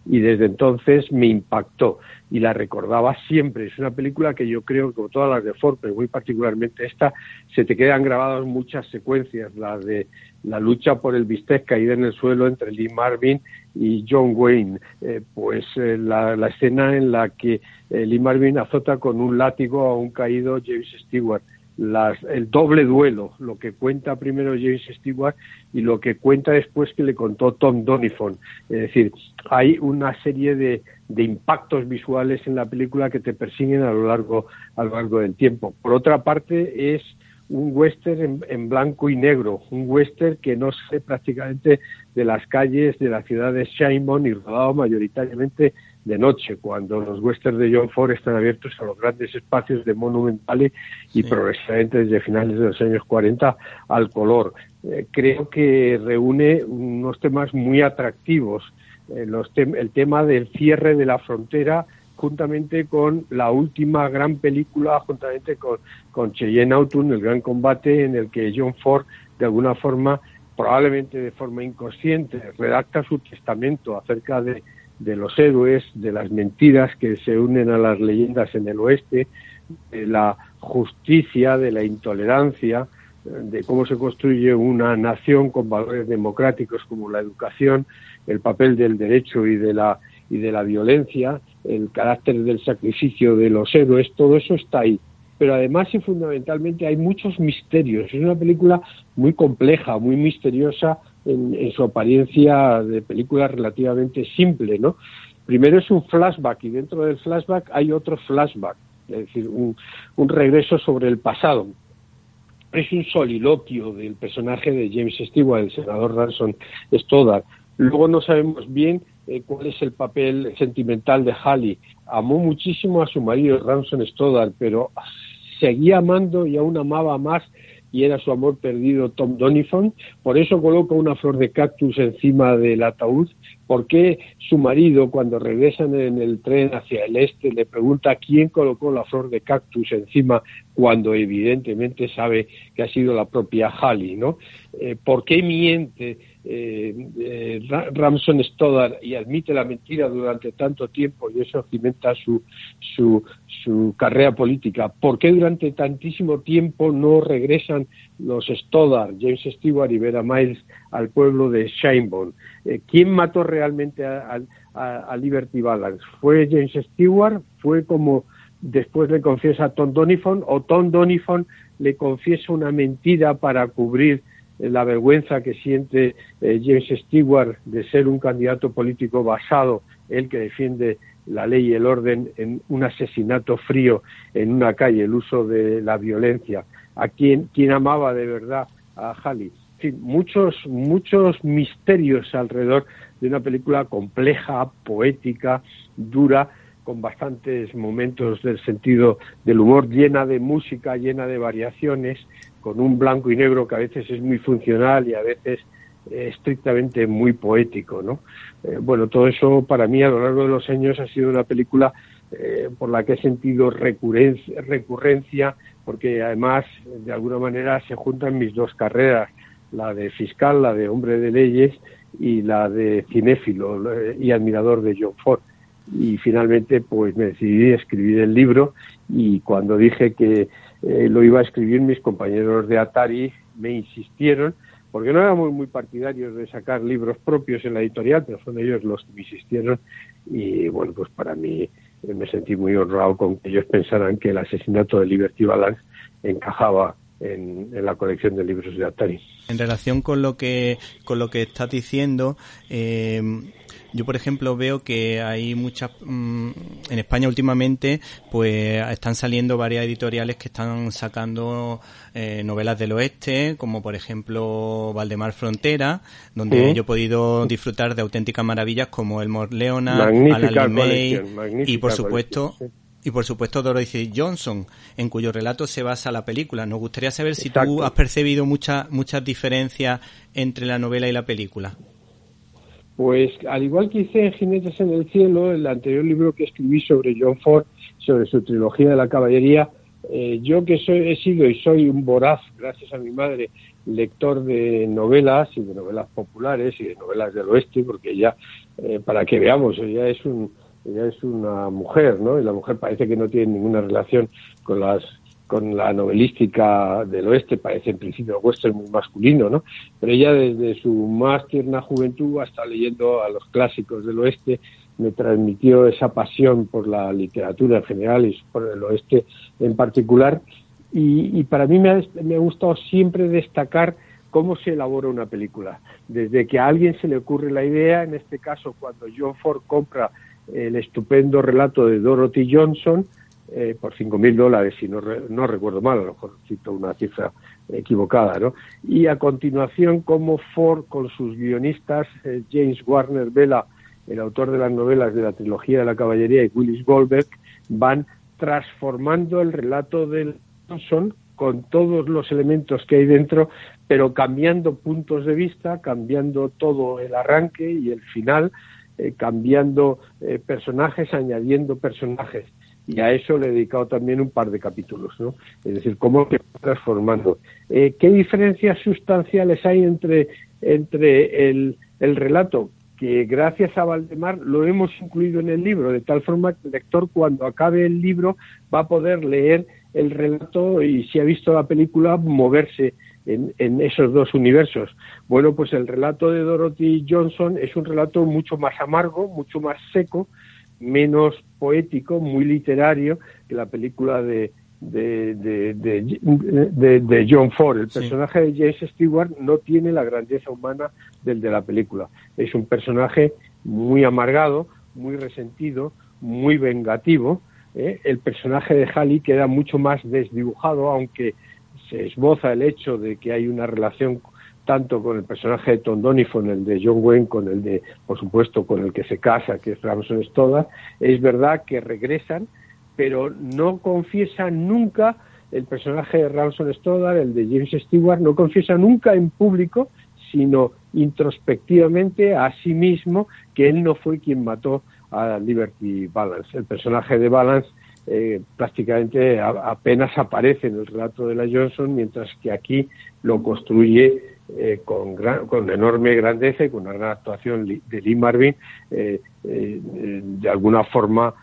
J: y desde entonces me impactó y la recordaba siempre. Es una película que yo creo, como todas las de Ford, pero muy particularmente esta, se te quedan grabadas muchas secuencias, la de la lucha por el bistec caída en el suelo entre Lee Marvin y John Wayne, eh, pues eh, la, escena en la que eh, Lee Marvin azota con un látigo a un caído James Stewart, las, el doble duelo, lo que cuenta primero James Stewart y lo que cuenta después que le contó Tom Donifon. Es decir, hay una serie de, de, impactos visuales en la película que te persiguen a lo largo, a lo largo del tiempo. Por otra parte, es un western en, blanco y negro, un western que no sé prácticamente de las calles de la ciudad de Shimon y rodado mayoritariamente de noche, cuando los westerns de John Ford están abiertos a los grandes espacios de Monumental y progresivamente desde finales de los años 40 al color. Eh, creo que reúne unos temas muy atractivos. Eh, el tema del cierre de la frontera juntamente con la última gran película, juntamente con, con Cheyenne Autumn, el gran combate en el que John Ford, de alguna forma, probablemente de forma inconsciente, redacta su testamento acerca de, de los héroes, de las mentiras que se unen a las leyendas en el oeste, de la justicia, de la intolerancia, de cómo se construye una nación con valores democráticos como la educación, el papel del derecho y de la y de la violencia, el carácter del sacrificio de los héroes, todo eso está ahí. Pero además y fundamentalmente hay muchos misterios. Es una película muy compleja, muy misteriosa en, su apariencia de película relativamente simple, ¿no? Primero es un flashback y dentro del flashback hay otro flashback, es decir, un, un regreso sobre el pasado. Es un soliloquio del personaje de James Stewart, el senador Ransom Stoddard. Luego no sabemos bien eh, cuál es el papel sentimental de Halley. Amó muchísimo a su marido Ransom Stoddard, pero seguía amando y aún amaba más y era su amor perdido Tom Donifon, por eso coloca una flor de cactus encima del ataúd, por qué su marido cuando regresan en el tren hacia el este le pregunta quién colocó la flor de cactus encima cuando evidentemente sabe que ha sido la propia Halley, ¿no? Eh, ¿Por qué miente eh, eh, Ramson Stoddard y admite la mentira durante tanto tiempo y eso cimenta su, su, su carrera política. ¿Por qué durante tantísimo tiempo no regresan los Stoddard, James Stewart y Vera Miles al pueblo de Shinebone? Eh, ¿Quién mató realmente a, a, Liberty Balance? ¿Fue James Stewart? ¿Fue como después le confiesa Tom Donifon o Tom Donifon le confiesa una mentira para cubrir la vergüenza que siente eh, James Stewart de ser un candidato político basado, él que defiende la ley y el orden, en un asesinato frío en una calle, el uso de la violencia, a quien, quien amaba de verdad a Halley. En fin, muchos, muchos misterios alrededor de una película compleja, poética, dura, con bastantes momentos del sentido del humor, llena de música, llena de variaciones, con un blanco y negro que a veces es muy funcional y a veces eh, estrictamente muy poético, ¿no? Eh, bueno, todo eso para mí a lo largo de los años ha sido una película eh, por la que he sentido recurrencia, recurrencia, porque además de alguna manera se juntan mis dos carreras, la de fiscal, la de hombre de leyes y la de cinéfilo y admirador de John Ford. Y finalmente pues me decidí a escribir el libro y cuando dije que eh, lo iba a escribir mis compañeros de Atari, me insistieron, porque no éramos muy partidarios de sacar libros propios en la editorial, pero son ellos los que me insistieron y bueno, pues para mí eh, me sentí muy honrado con que ellos pensaran que el asesinato de Liberty Balance encajaba en, la colección de libros de Atari.
D: En relación con lo que con lo que estás diciendo, eh, yo, por ejemplo, veo que hay muchas, mm, en España últimamente, pues están saliendo varias editoriales que están sacando eh, novelas del oeste, como por ejemplo Valdemar Frontera, donde yo he podido disfrutar de auténticas maravillas como El Morleona, Alan May y por supuesto y por supuesto Dorothy Johnson, en cuyo relato se basa la película. Nos gustaría saber si tú has percibido muchas muchas diferencias entre la novela y la película.
J: Pues al igual que hice en Jinetes en el Cielo, el anterior libro que escribí sobre John Ford, sobre su trilogía de la caballería, eh, yo que soy, he sido y soy un voraz, gracias a mi madre, lector de novelas y de novelas populares y de novelas del oeste, porque ella, eh, para que veamos, ella es un, ella es una mujer, ¿no? Y la mujer parece que no tiene ninguna relación con las con la novelística del oeste, parece en principio western muy masculino, ¿no? Pero ella desde su más tierna juventud hasta leyendo a los clásicos del oeste me transmitió esa pasión por la literatura en general y por el oeste en particular. Y, para mí me ha, me ha gustado siempre destacar cómo se elabora una película. Desde que a alguien se le ocurre la idea, en este caso cuando John Ford compra el estupendo relato de Dorothy Johnson, eh, por cinco mil dólares, si no, no recuerdo mal, a lo mejor cito una cifra equivocada, ¿no? Y a continuación, como Ford, con sus guionistas, eh, James Warner Vela, el autor de las novelas de la trilogía de la caballería, y Willis Goldberg, van transformando el relato de Johnson con todos los elementos que hay dentro, pero cambiando puntos de vista, cambiando todo el arranque y el final, eh, cambiando personajes, añadiendo personajes y a eso le he dedicado también un par de capítulos, ¿no? Es decir, cómo se va transformando. Eh, ¿Qué diferencias sustanciales hay entre, entre el, el relato? que gracias a Valdemar lo hemos incluido en el libro, de tal forma que el lector cuando acabe el libro va a poder leer el relato y si ha visto la película moverse en, en, esos dos universos. Bueno, pues el relato de Dorothy Johnson es un relato mucho más amargo, mucho más seco, menos poético, muy literario que la película de, de, de, de, John Ford. El personaje de James Stewart no tiene la grandeza humana del de la película. Es un personaje muy amargado, muy resentido, muy vengativo. ¿eh? El personaje de Halley queda mucho más desdibujado, aunque se esboza el hecho de que hay una relación tanto con el personaje de Tom Donifon, el de John Wayne, con el de, por supuesto, con el que se casa, que es Ramson Stoddard, es verdad que regresan, pero no confiesan nunca el personaje de Ransom Stoddard, el de James Stewart, no confiesa nunca en público, sino introspectivamente a sí mismo que él no fue quien mató a Liberty Balance. El personaje de Balance eh, prácticamente apenas aparece en el relato de la Johnson, mientras que aquí lo construye eh, con, con enorme grandeza y con una gran actuación de Lee Marvin. Eh, de alguna forma,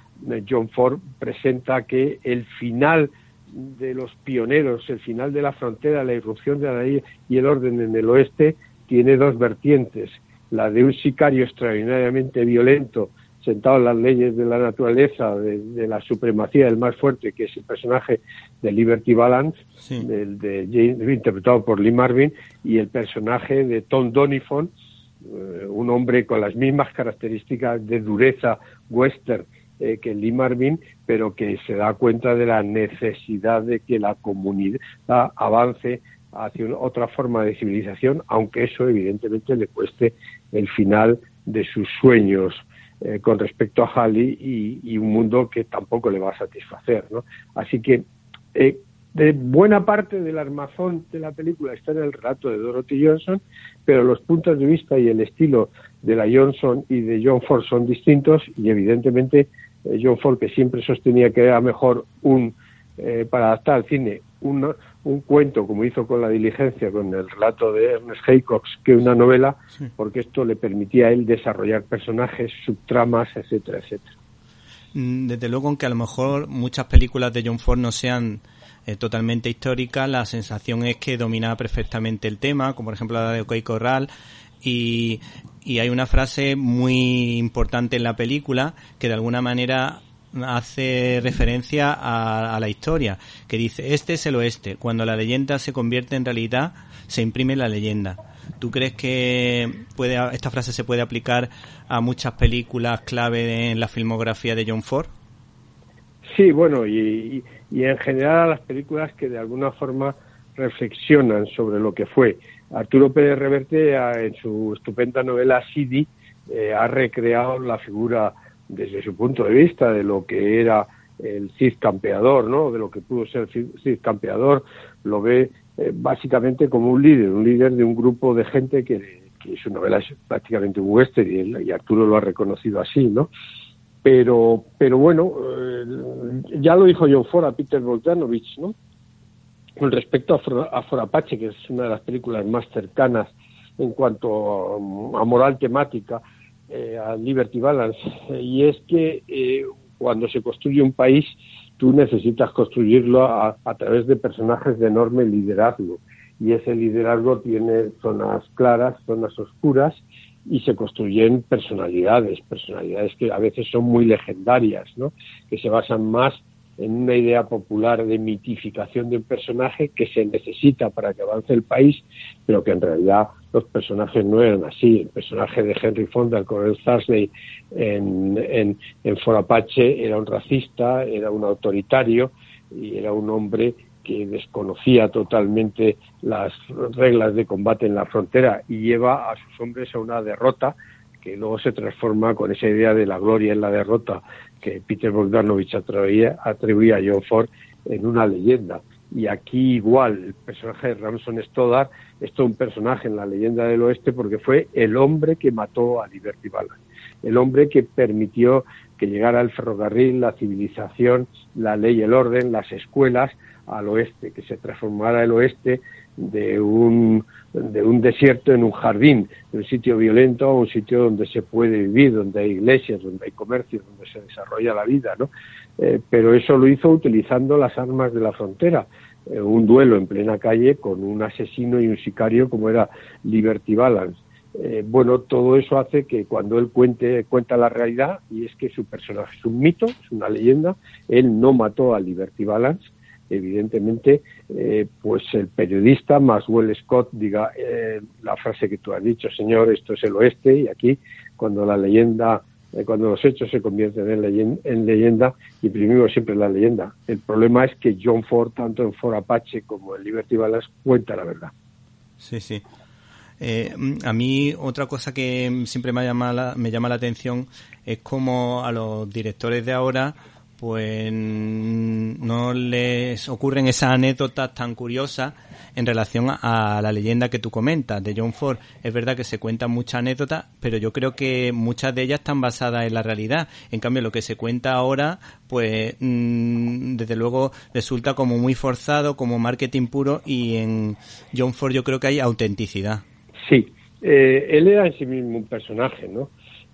J: John Ford presenta que el final de los pioneros, el final de la frontera, la irrupción de la ley y el orden en el oeste, tiene dos vertientes. La de un sicario extraordinariamente violento, sentado en las leyes de la naturaleza, de, la supremacía del más fuerte, que es el personaje de Liberty Balance, de interpretado por Lee Marvin, y el personaje de Tom Donifon, eh, un hombre con las mismas características de dureza western eh, que Lee Marvin, pero que se da cuenta de la necesidad de que la comunidad avance hacia otra forma de civilización, aunque eso evidentemente le cueste el final de sus sueños eh, con respecto a Halley y, un mundo que tampoco le va a satisfacer. ¿no? Así que eh, de buena parte del armazón de la película está en el relato de Dorothy Johnson, pero los puntos de vista y el estilo de la Johnson y de John Ford son distintos y evidentemente eh, John Ford, que siempre sostenía que era mejor un, para adaptar al cine un, un cuento, como hizo con la diligencia, con el relato de Ernest Haycox, que una novela, porque esto le permitía a él desarrollar personajes, subtramas, etcétera, etcétera.
D: Mm, desde luego, aunque a lo mejor muchas películas de John Ford no sean eh, totalmente históricas, la sensación es que domina perfectamente el tema, como por ejemplo la de OK Corral, y, y hay una frase muy importante en la película que de alguna manera hace referencia a, la historia, que dice, este es el oeste, cuando la leyenda se convierte en realidad, se imprime la leyenda. ¿Tú crees que puede, esta frase se puede aplicar a muchas películas clave en la filmografía de John Ford?
J: Sí, bueno, y, y, en general a las películas que de alguna forma reflexionan sobre lo que fue. Arturo Pérez Reverte, en su estupenda novela Sidi, eh, ha recreado la figura desde su punto de vista de lo que era el Cid campeador, ¿no? De lo que pudo ser Cid campeador, lo ve eh, básicamente como un líder, un líder de un grupo de gente que, su novela es prácticamente un western y, Arturo lo ha reconocido así, ¿no? Pero, pero bueno, eh, ya lo dijo John Ford a Peter Bogdanovich, ¿no? Con respecto a, For, Apache, que es una de las películas más cercanas en cuanto a moral temática, eh, a Liberty Balance, y es que eh, cuando se construye un país, tú necesitas construirlo a, través de personajes de enorme liderazgo, y ese liderazgo tiene zonas claras, zonas oscuras, y se construyen personalidades, personalidades que a veces son muy legendarias, ¿no? que se basan más en una idea popular de mitificación de un personaje que se necesita para que avance el país, pero que en realidad los personajes no eran así. El personaje de Henry Fonda, el coronel Thursday, en, en, en For Apache era un racista, era un autoritario y era un hombre que desconocía totalmente las reglas de combate en la frontera y lleva a sus hombres a una derrota que luego se transforma con esa idea de la gloria en la derrota que Peter Bogdanovich atribuía, atribuía a John Ford en una leyenda. Y aquí igual, el personaje de Ramson Stoddard es todo un personaje en la leyenda del oeste porque fue el hombre que mató a Liberty Balance, el hombre que permitió que llegara el ferrocarril, la civilización, la ley, el orden, las escuelas al oeste, que se transformara el oeste de un, de un desierto en un jardín, de un sitio violento a un sitio donde se puede vivir, donde hay iglesias, donde hay comercio, donde se desarrolla la vida, ¿no? Eh, pero eso lo hizo utilizando las armas de la frontera, eh, un duelo en plena calle con un asesino y un sicario como era Liberty Balance. Eh, bueno, todo eso hace que cuando él cuente, cuenta la realidad, y es que su personaje es un mito, es una leyenda, él no mató a Liberty Balance, evidentemente, eh, pues el periodista Maxwell Scott diga eh, la frase que tú has dicho, señor, esto es el oeste, y aquí, cuando la leyenda, cuando los hechos se convierten en leyenda, en leyenda, imprimimos siempre la leyenda. El problema es que John Ford, tanto en Ford Apache como en Liberty Balance, cuenta la verdad.
D: Sí, sí. a mí otra cosa que siempre me llama la, me llama la atención es como a los directores de ahora pues no les ocurren esas anécdotas tan curiosas en relación a la leyenda que tú comentas de John Ford. Es verdad que se cuentan muchas anécdotas, pero yo creo que muchas de ellas están basadas en la realidad. En cambio, lo que se cuenta ahora, pues mm, desde luego resulta como muy forzado, como marketing puro y en John Ford yo creo que hay autenticidad.
J: Sí, eh, él era en sí mismo un personaje, ¿no?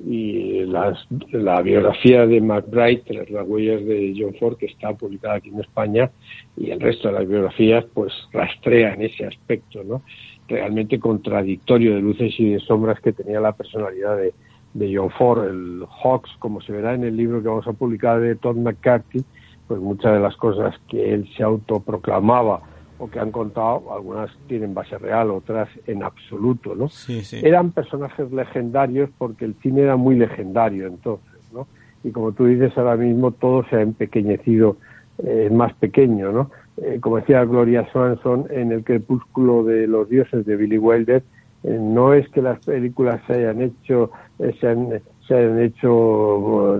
J: Y la biografía de McBride, las huellas de John Ford, que está publicada aquí en España, y el resto de las biografías, pues rastrean ese aspecto, ¿no? Realmente contradictorio de luces y de sombras que tenía la personalidad de, de John Ford. El Hawks, como se verá en el libro que vamos a publicar de Todd McCarthy, pues muchas de las cosas que él se autoproclamaba o que han contado, algunas tienen base real, otras en absoluto, ¿no? Eran personajes legendarios porque el cine era muy legendario entonces, ¿no? Y como tú dices ahora mismo, todo se ha empequeñecido, eh, más pequeño, ¿no? Eh, como decía Gloria Swanson en El crepúsculo de los dioses de Billy Wilder, eh, no es que las películas se hayan hecho, se han se han hecho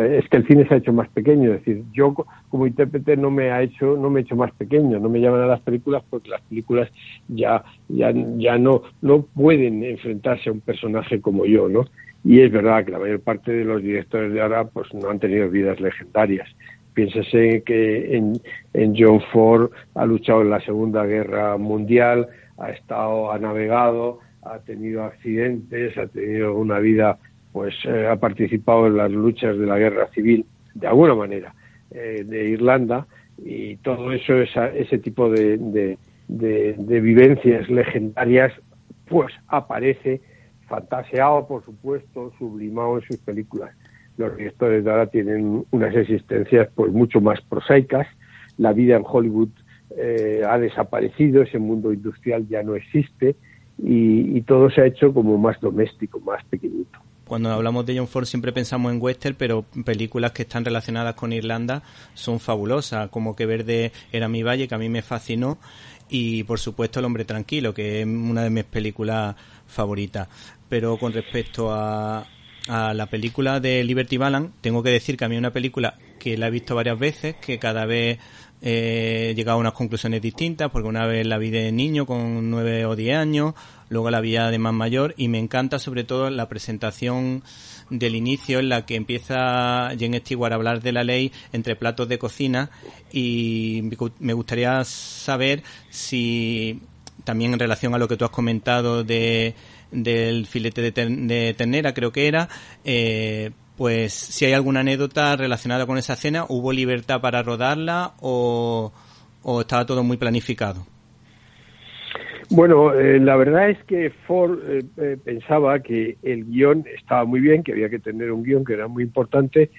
J: es que el cine se ha hecho más pequeño es decir yo como intérprete no me ha hecho no me he hecho más pequeño no me llaman a las películas porque las películas ya ya ya no no pueden enfrentarse a un personaje como yo no y es verdad que la mayor parte de los directores de ahora pues no han tenido vidas legendarias. Piénsese que en, en John Ford ha luchado en la Segunda Guerra Mundial ha estado ha navegado ha tenido accidentes ha tenido una vida pues eh, ha participado en las luchas de la guerra civil de alguna manera eh, de Irlanda y todo eso ese tipo de, de, vivencias legendarias pues aparece fantaseado por supuesto sublimado en sus películas. Los directores de ahora tienen unas existencias pues mucho más prosaicas. La vida en Hollywood eh, ha desaparecido ese mundo industrial ya no existe y, y todo se ha hecho como más doméstico más pequeñito
D: cuando hablamos de John Ford siempre pensamos en western, pero películas que están relacionadas con Irlanda son fabulosas, como Que Verde era mi valle, que a mí me fascinó, y por supuesto El hombre tranquilo, que es una de mis películas favoritas. Pero con respecto a, a la película de Liberty Balance, tengo que decir que a mí es una película que la he visto varias veces, que cada vez he llegado a unas conclusiones distintas, porque una vez la vi de niño con nueve o diez años, luego la vía de más mayor y me encanta sobre todo la presentación del inicio en la que empieza Jen Stewart a hablar de la ley entre platos de cocina y me gustaría saber si también en relación a lo que tú has comentado de del filete de, ternera creo que era eh, pues si hay alguna anécdota relacionada con esa cena hubo libertad para rodarla o, o estaba todo muy planificado
J: bueno, eh, la verdad es que Ford eh, eh, pensaba que el guion estaba muy bien, que había que tener un guion que era muy importante,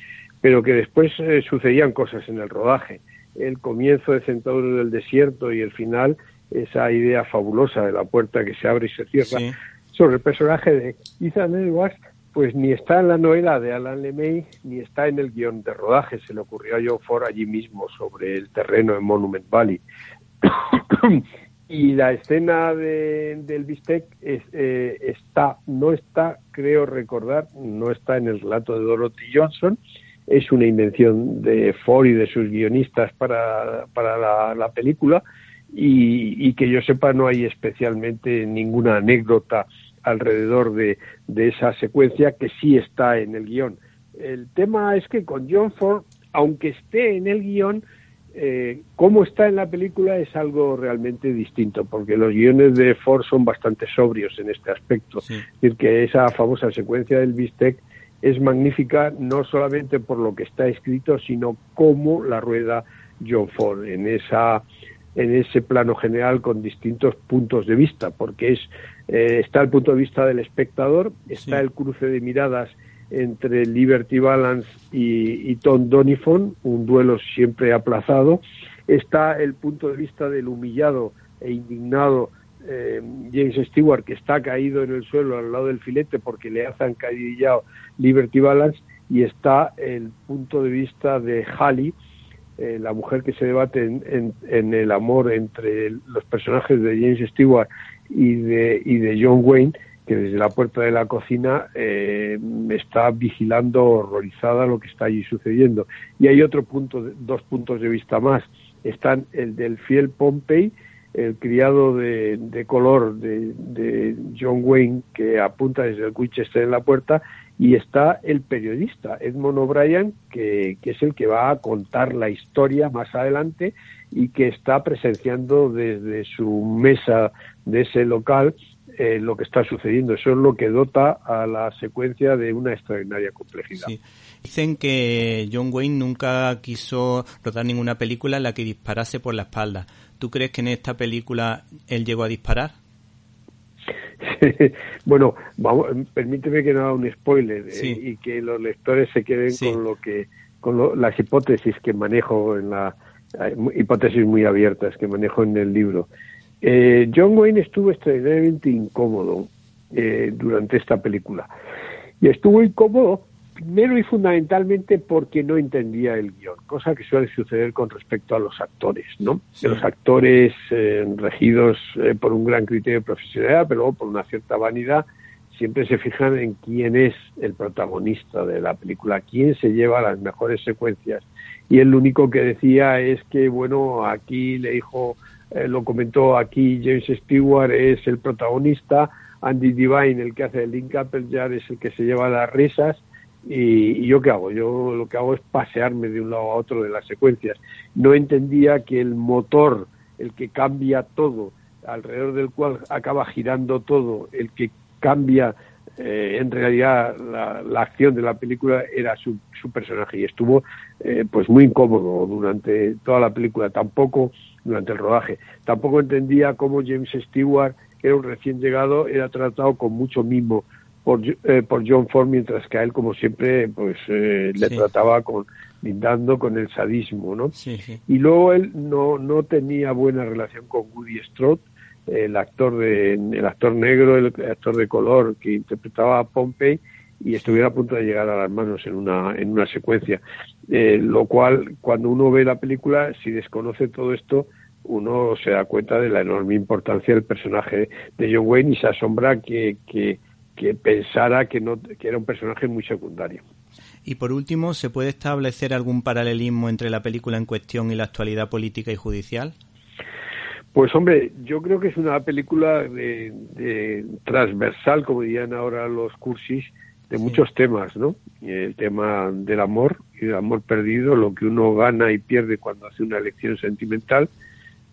J: pero que después sucedían cosas en el rodaje. El comienzo de Centauro del Desierto y el final, esa idea fabulosa de la puerta que se abre y se cierra, sobre el personaje de Ethan Edwards, pues ni está en la novela de Alan LeMay ni está en el guion de rodaje. Se le ocurrió a John Ford allí mismo sobre el terreno en Monument Valley. Y la escena de, del bistec es, eh, está, no está, creo recordar, no está en el relato de Dorothy Johnson, es una invención de Ford y de sus guionistas para, para la, película y, que yo sepa no hay especialmente ninguna anécdota alrededor de, de esa secuencia que sí está en el guion. El tema es que con John Ford, aunque esté en el guion, eh, cómo está en la película es algo realmente distinto, porque los guiones de Ford son bastante sobrios en este aspecto. Es decir, que esa famosa secuencia del bistec es magnífica no solamente por lo que está escrito, sino cómo la rueda John Ford en esa en ese plano general con distintos puntos de vista, porque es eh, está el punto de vista del espectador, está el cruce de miradas entre Liberty Balance y, Tom Donifon, un duelo siempre aplazado. Está el punto de vista del humillado e indignado eh, James Stewart, que está caído en el suelo al lado del filete porque le ha zancadillado Liberty Balance, y está el punto de vista de Halley, eh, la mujer que se debate en, en, el amor entre los personajes de James Stewart y de, y de John Wayne, que desde la puerta de la cocina eh, está vigilando horrorizada lo que está allí sucediendo. Y hay otro punto, dos puntos de vista más. Están el del fiel Pompey, el criado de, color de, John Wayne que apunta desde el Winchester en la puerta y está el periodista Edmond O'Brien que, que, es el que va a contar la historia más adelante y que está presenciando desde su mesa de ese local eh, lo que está sucediendo. Eso es lo que dota a la secuencia de una extraordinaria complejidad.
D: Dicen que John Wayne nunca quiso rodar ninguna película en la que disparase por la espalda. ¿Tú crees que en esta película él llegó a disparar? <laughs>
J: bueno, vamos, permíteme que no haga un spoiler eh, y que los lectores se queden con lo que con las hipótesis que manejo en la hipótesis muy abiertas que manejo en el libro. Eh, John Wayne estuvo extraordinariamente incómodo eh, durante esta película y estuvo incómodo primero y fundamentalmente porque no entendía el guion, cosa que suele suceder con respecto a los actores, ¿no? Los actores eh, regidos eh, por un gran criterio de profesionalidad, pero luego por una cierta vanidad, siempre se fijan en quién es el protagonista de la película, quién se lleva las mejores secuencias. Y él lo único que decía es que, bueno, aquí le dijo, eh, lo comentó aquí James Stewart, es el protagonista, Andy Divine, el que hace el Link Appleyard, es el que se lleva las risas, y, yo qué hago? Yo lo que hago es pasearme de un lado a otro de las secuencias. No entendía que el motor, el que cambia todo, alrededor del cual acaba girando todo, el que cambia eh, en realidad la, acción de la película era su, su personaje y estuvo eh, pues muy incómodo durante toda la película, tampoco durante el rodaje. Tampoco entendía cómo James Stewart, que era un recién llegado, era tratado con mucho mimo por, eh, por John Ford, mientras que a él, como siempre, pues eh, le trataba con lindando con el sadismo, ¿no? Y luego él no, no tenía buena relación con Woody Strode, el actor de el actor negro, el actor de color que interpretaba a Pompey y estuviera a punto de llegar a las manos en una en una secuencia, eh, lo cual cuando uno ve la película, si desconoce todo esto, uno se da cuenta de la enorme importancia del personaje de John Wayne y se asombra que, que que pensara que, no, que era un personaje muy secundario.
D: Y por último, ¿se puede establecer algún paralelismo entre la película en cuestión y la actualidad política y judicial?
J: Pues hombre, yo creo que es una película de, transversal, como dirían ahora los cursis, de muchos temas, ¿no? El tema del amor y del amor perdido, lo que uno gana y pierde cuando hace una elección sentimental,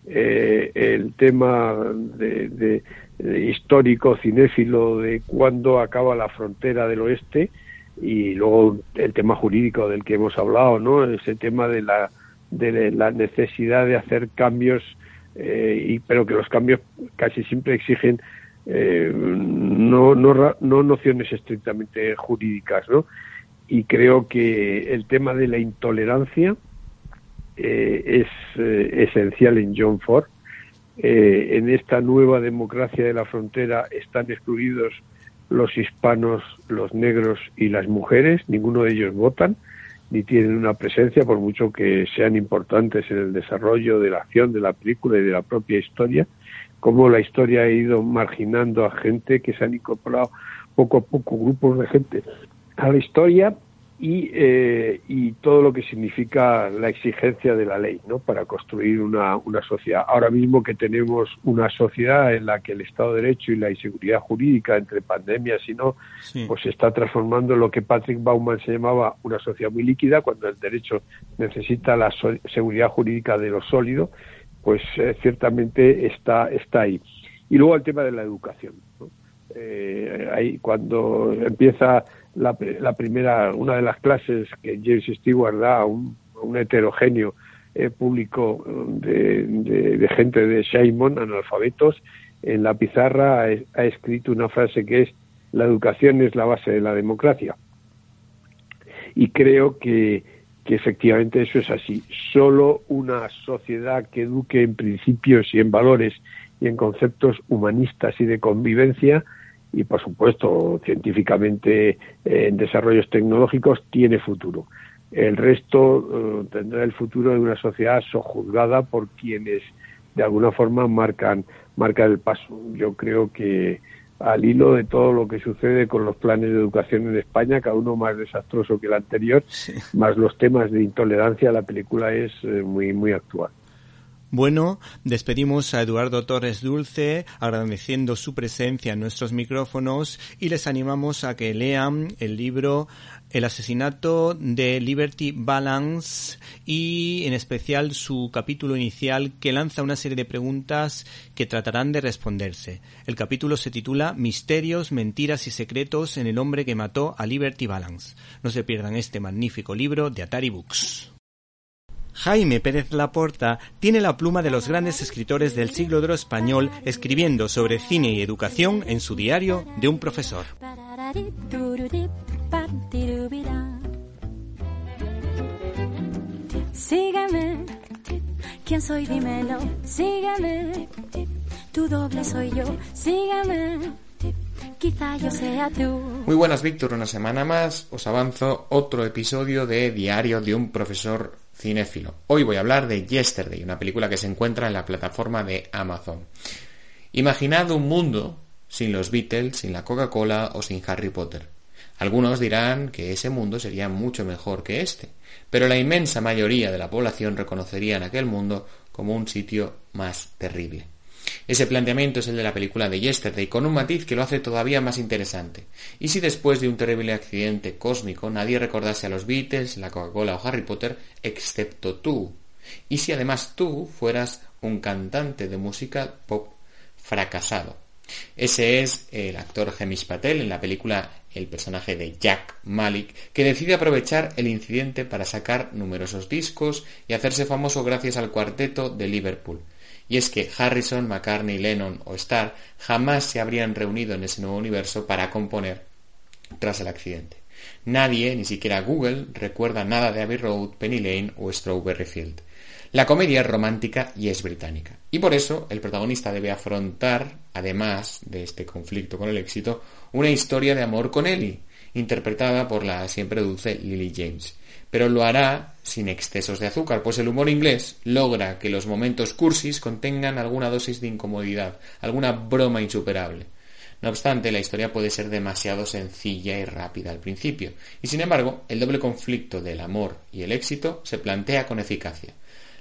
J: eh, el tema de, histórico, cinéfilo de cuándo acaba la frontera del oeste y luego el tema jurídico del que hemos hablado, ¿no? Ese tema de la, de la necesidad de hacer cambios, eh, y, pero que los cambios casi siempre exigen eh, no, no, no nociones estrictamente jurídicas, ¿no? Y creo que el tema de la intolerancia eh, es esencial en John Ford. Eh, en esta nueva democracia de la frontera están excluidos los hispanos, los negros y las mujeres, ninguno de ellos votan ni tienen una presencia, por mucho que sean importantes en el desarrollo de la acción de la película y de la propia historia, como la historia ha ido marginando a gente que se han incorporado poco a poco grupos de gente a la historia y, eh, y todo lo que significa la exigencia de la ley ¿no? para construir una, una sociedad. Ahora mismo que tenemos una sociedad en la que el Estado de Derecho y la inseguridad jurídica entre pandemias y no, pues se está transformando en lo que Patrick Bauman se llamaba una sociedad muy líquida, cuando el derecho necesita la seguridad jurídica de lo sólido, pues eh, ciertamente está, está ahí. Y luego el tema de la educación. Eh, ahí cuando empieza la, primera, una de las clases que James Stewart da a un, heterogéneo eh, público de, gente de Simon, analfabetos, en la pizarra ha, escrito una frase que es la educación es la base de la democracia. Y creo que, que efectivamente eso es así. Solo una sociedad que eduque en principios y en valores y en conceptos humanistas y de convivencia y, por supuesto, científicamente eh, en desarrollos tecnológicos, tiene futuro. El resto eh, tendrá el futuro de una sociedad sojuzgada por quienes de alguna forma marcan, marcan el paso. Yo creo que al hilo de todo lo que sucede con los planes de educación en España, cada uno más desastroso que el anterior, más los temas de intolerancia, la película es eh, muy, muy actual.
D: Bueno, despedimos a Eduardo Torres Dulce agradeciendo su presencia en nuestros micrófonos y les animamos a que lean el libro El asesinato de Liberty Balance y en especial su capítulo inicial que lanza una serie de preguntas que tratarán de responderse. El capítulo se titula Misterios, mentiras y secretos en el hombre que mató a Liberty Balance. No se pierdan este magnífico libro de Atari Books. Jaime Pérez Laporta tiene la pluma de los grandes escritores del siglo de oro español escribiendo sobre cine y educación en su diario de un profesor.
K: ¿Quién soy? Dímelo, tu doble soy yo, quizá yo sea tú.
L: Muy buenas, Víctor, una semana más os avanzo otro episodio de Diario de un profesor cinéfilo. Hoy voy a hablar de Yesterday, una película que se encuentra en la plataforma de Amazon. Imaginad un mundo sin los Beatles, sin la Coca-Cola o sin Harry Potter. Algunos dirán que ese mundo sería mucho mejor que este, pero la inmensa mayoría de la población reconocería en aquel mundo como un sitio más terrible. Ese planteamiento es el de la película de Yesterday, con un matiz que lo hace todavía más interesante. ¿Y si después de un terrible accidente cósmico nadie recordase a los Beatles, la Coca-Cola o Harry Potter, excepto tú? ¿Y si además tú fueras un cantante de música pop fracasado? Ese es el actor Hemish Patel en la película el personaje de Jack Malik, que decide aprovechar el incidente para sacar numerosos discos y hacerse famoso gracias al cuarteto de Liverpool. Y es que Harrison, McCartney, Lennon o Starr jamás se habrían reunido en ese nuevo universo para componer tras el accidente. Nadie, ni siquiera Google, recuerda nada de Abbey Road, Penny Lane o Strawberry Field. La comedia es romántica y es británica. Y por eso el protagonista debe afrontar, además de este conflicto con el éxito, una historia de amor con Ellie, interpretada por la siempre dulce Lily James pero lo hará sin excesos de azúcar, pues el humor inglés logra que los momentos cursis contengan alguna dosis de incomodidad, alguna broma insuperable. No obstante, la historia puede ser demasiado sencilla y rápida al principio, y sin embargo, el doble conflicto del amor y el éxito se plantea con eficacia.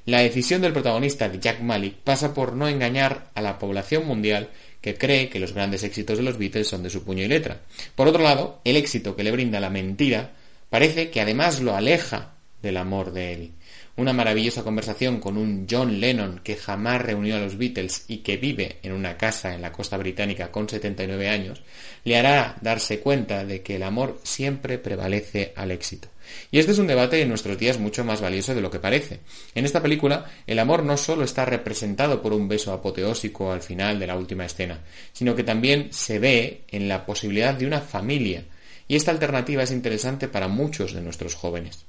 L: La decisión del protagonista de Jack Malik pasa por no engañar a la población mundial que cree que los grandes éxitos de los Beatles son de su puño y letra. Por otro lado, el éxito que le brinda la mentira Parece que además lo aleja del amor de él. Una maravillosa conversación con un John Lennon que jamás reunió a los Beatles y que vive en una casa en la costa británica con 79 años, le hará darse cuenta de que el amor siempre prevalece al éxito. Y este es un debate en nuestros días mucho más valioso de lo que parece. En esta película, el amor no solo está representado por un beso apoteósico al final de la última escena, sino que también se ve en la posibilidad de una familia, y esta alternativa es interesante para muchos de nuestros jóvenes.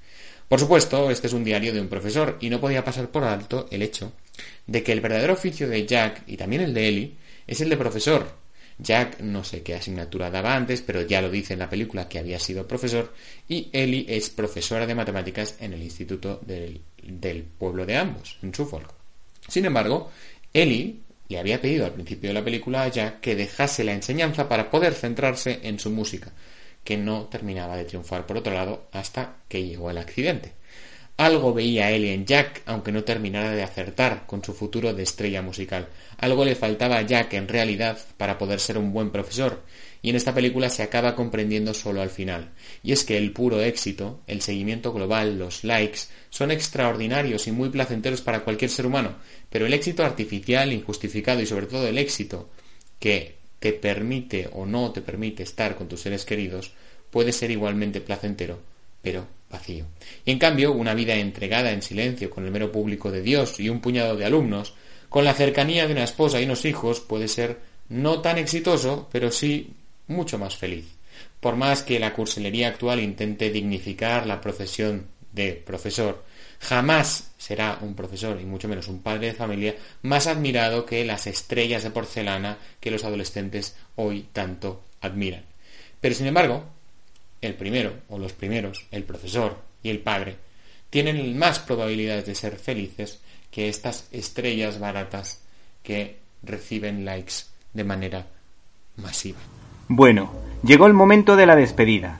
L: Por supuesto, este es un diario de un profesor y no podía pasar por alto el hecho de que el verdadero oficio de Jack y también el de Ellie es el de profesor. Jack no sé qué asignatura daba antes, pero ya lo dice en la película que había sido profesor y Ellie es profesora de matemáticas en el instituto del, pueblo de ambos, en Suffolk. Sin embargo, Ellie le había pedido al principio de la película a Jack que dejase la enseñanza para poder centrarse en su música, que no terminaba de triunfar por otro lado hasta que llegó el accidente. Algo veía Ellie en Jack, aunque no terminara de acertar con su futuro de estrella musical. Algo le faltaba a Jack en realidad para poder ser un buen profesor, y en esta película se acaba comprendiendo solo al final. Y es que el puro éxito, el seguimiento global, los likes, son extraordinarios y muy placenteros para cualquier ser humano, pero el éxito artificial, injustificado y sobre todo el éxito que te permite o no te permite estar con tus seres queridos puede ser igualmente placentero, pero vacío. Y en cambio, una vida entregada en silencio con el mero público de Dios y un puñado de alumnos, con la cercanía de una esposa y unos hijos, puede ser no tan exitoso, pero sí mucho más feliz. Por más que la cursilería actual intente dignificar la profesión de profesor, Jamás será un profesor, y mucho menos un padre de familia, más admirado que las estrellas de porcelana que los adolescentes hoy tanto admiran. Pero sin embargo, el primero, o los primeros, el profesor y el padre, tienen más probabilidades de ser felices que estas estrellas baratas que reciben likes de manera masiva.
D: Bueno, llegó el momento de la despedida.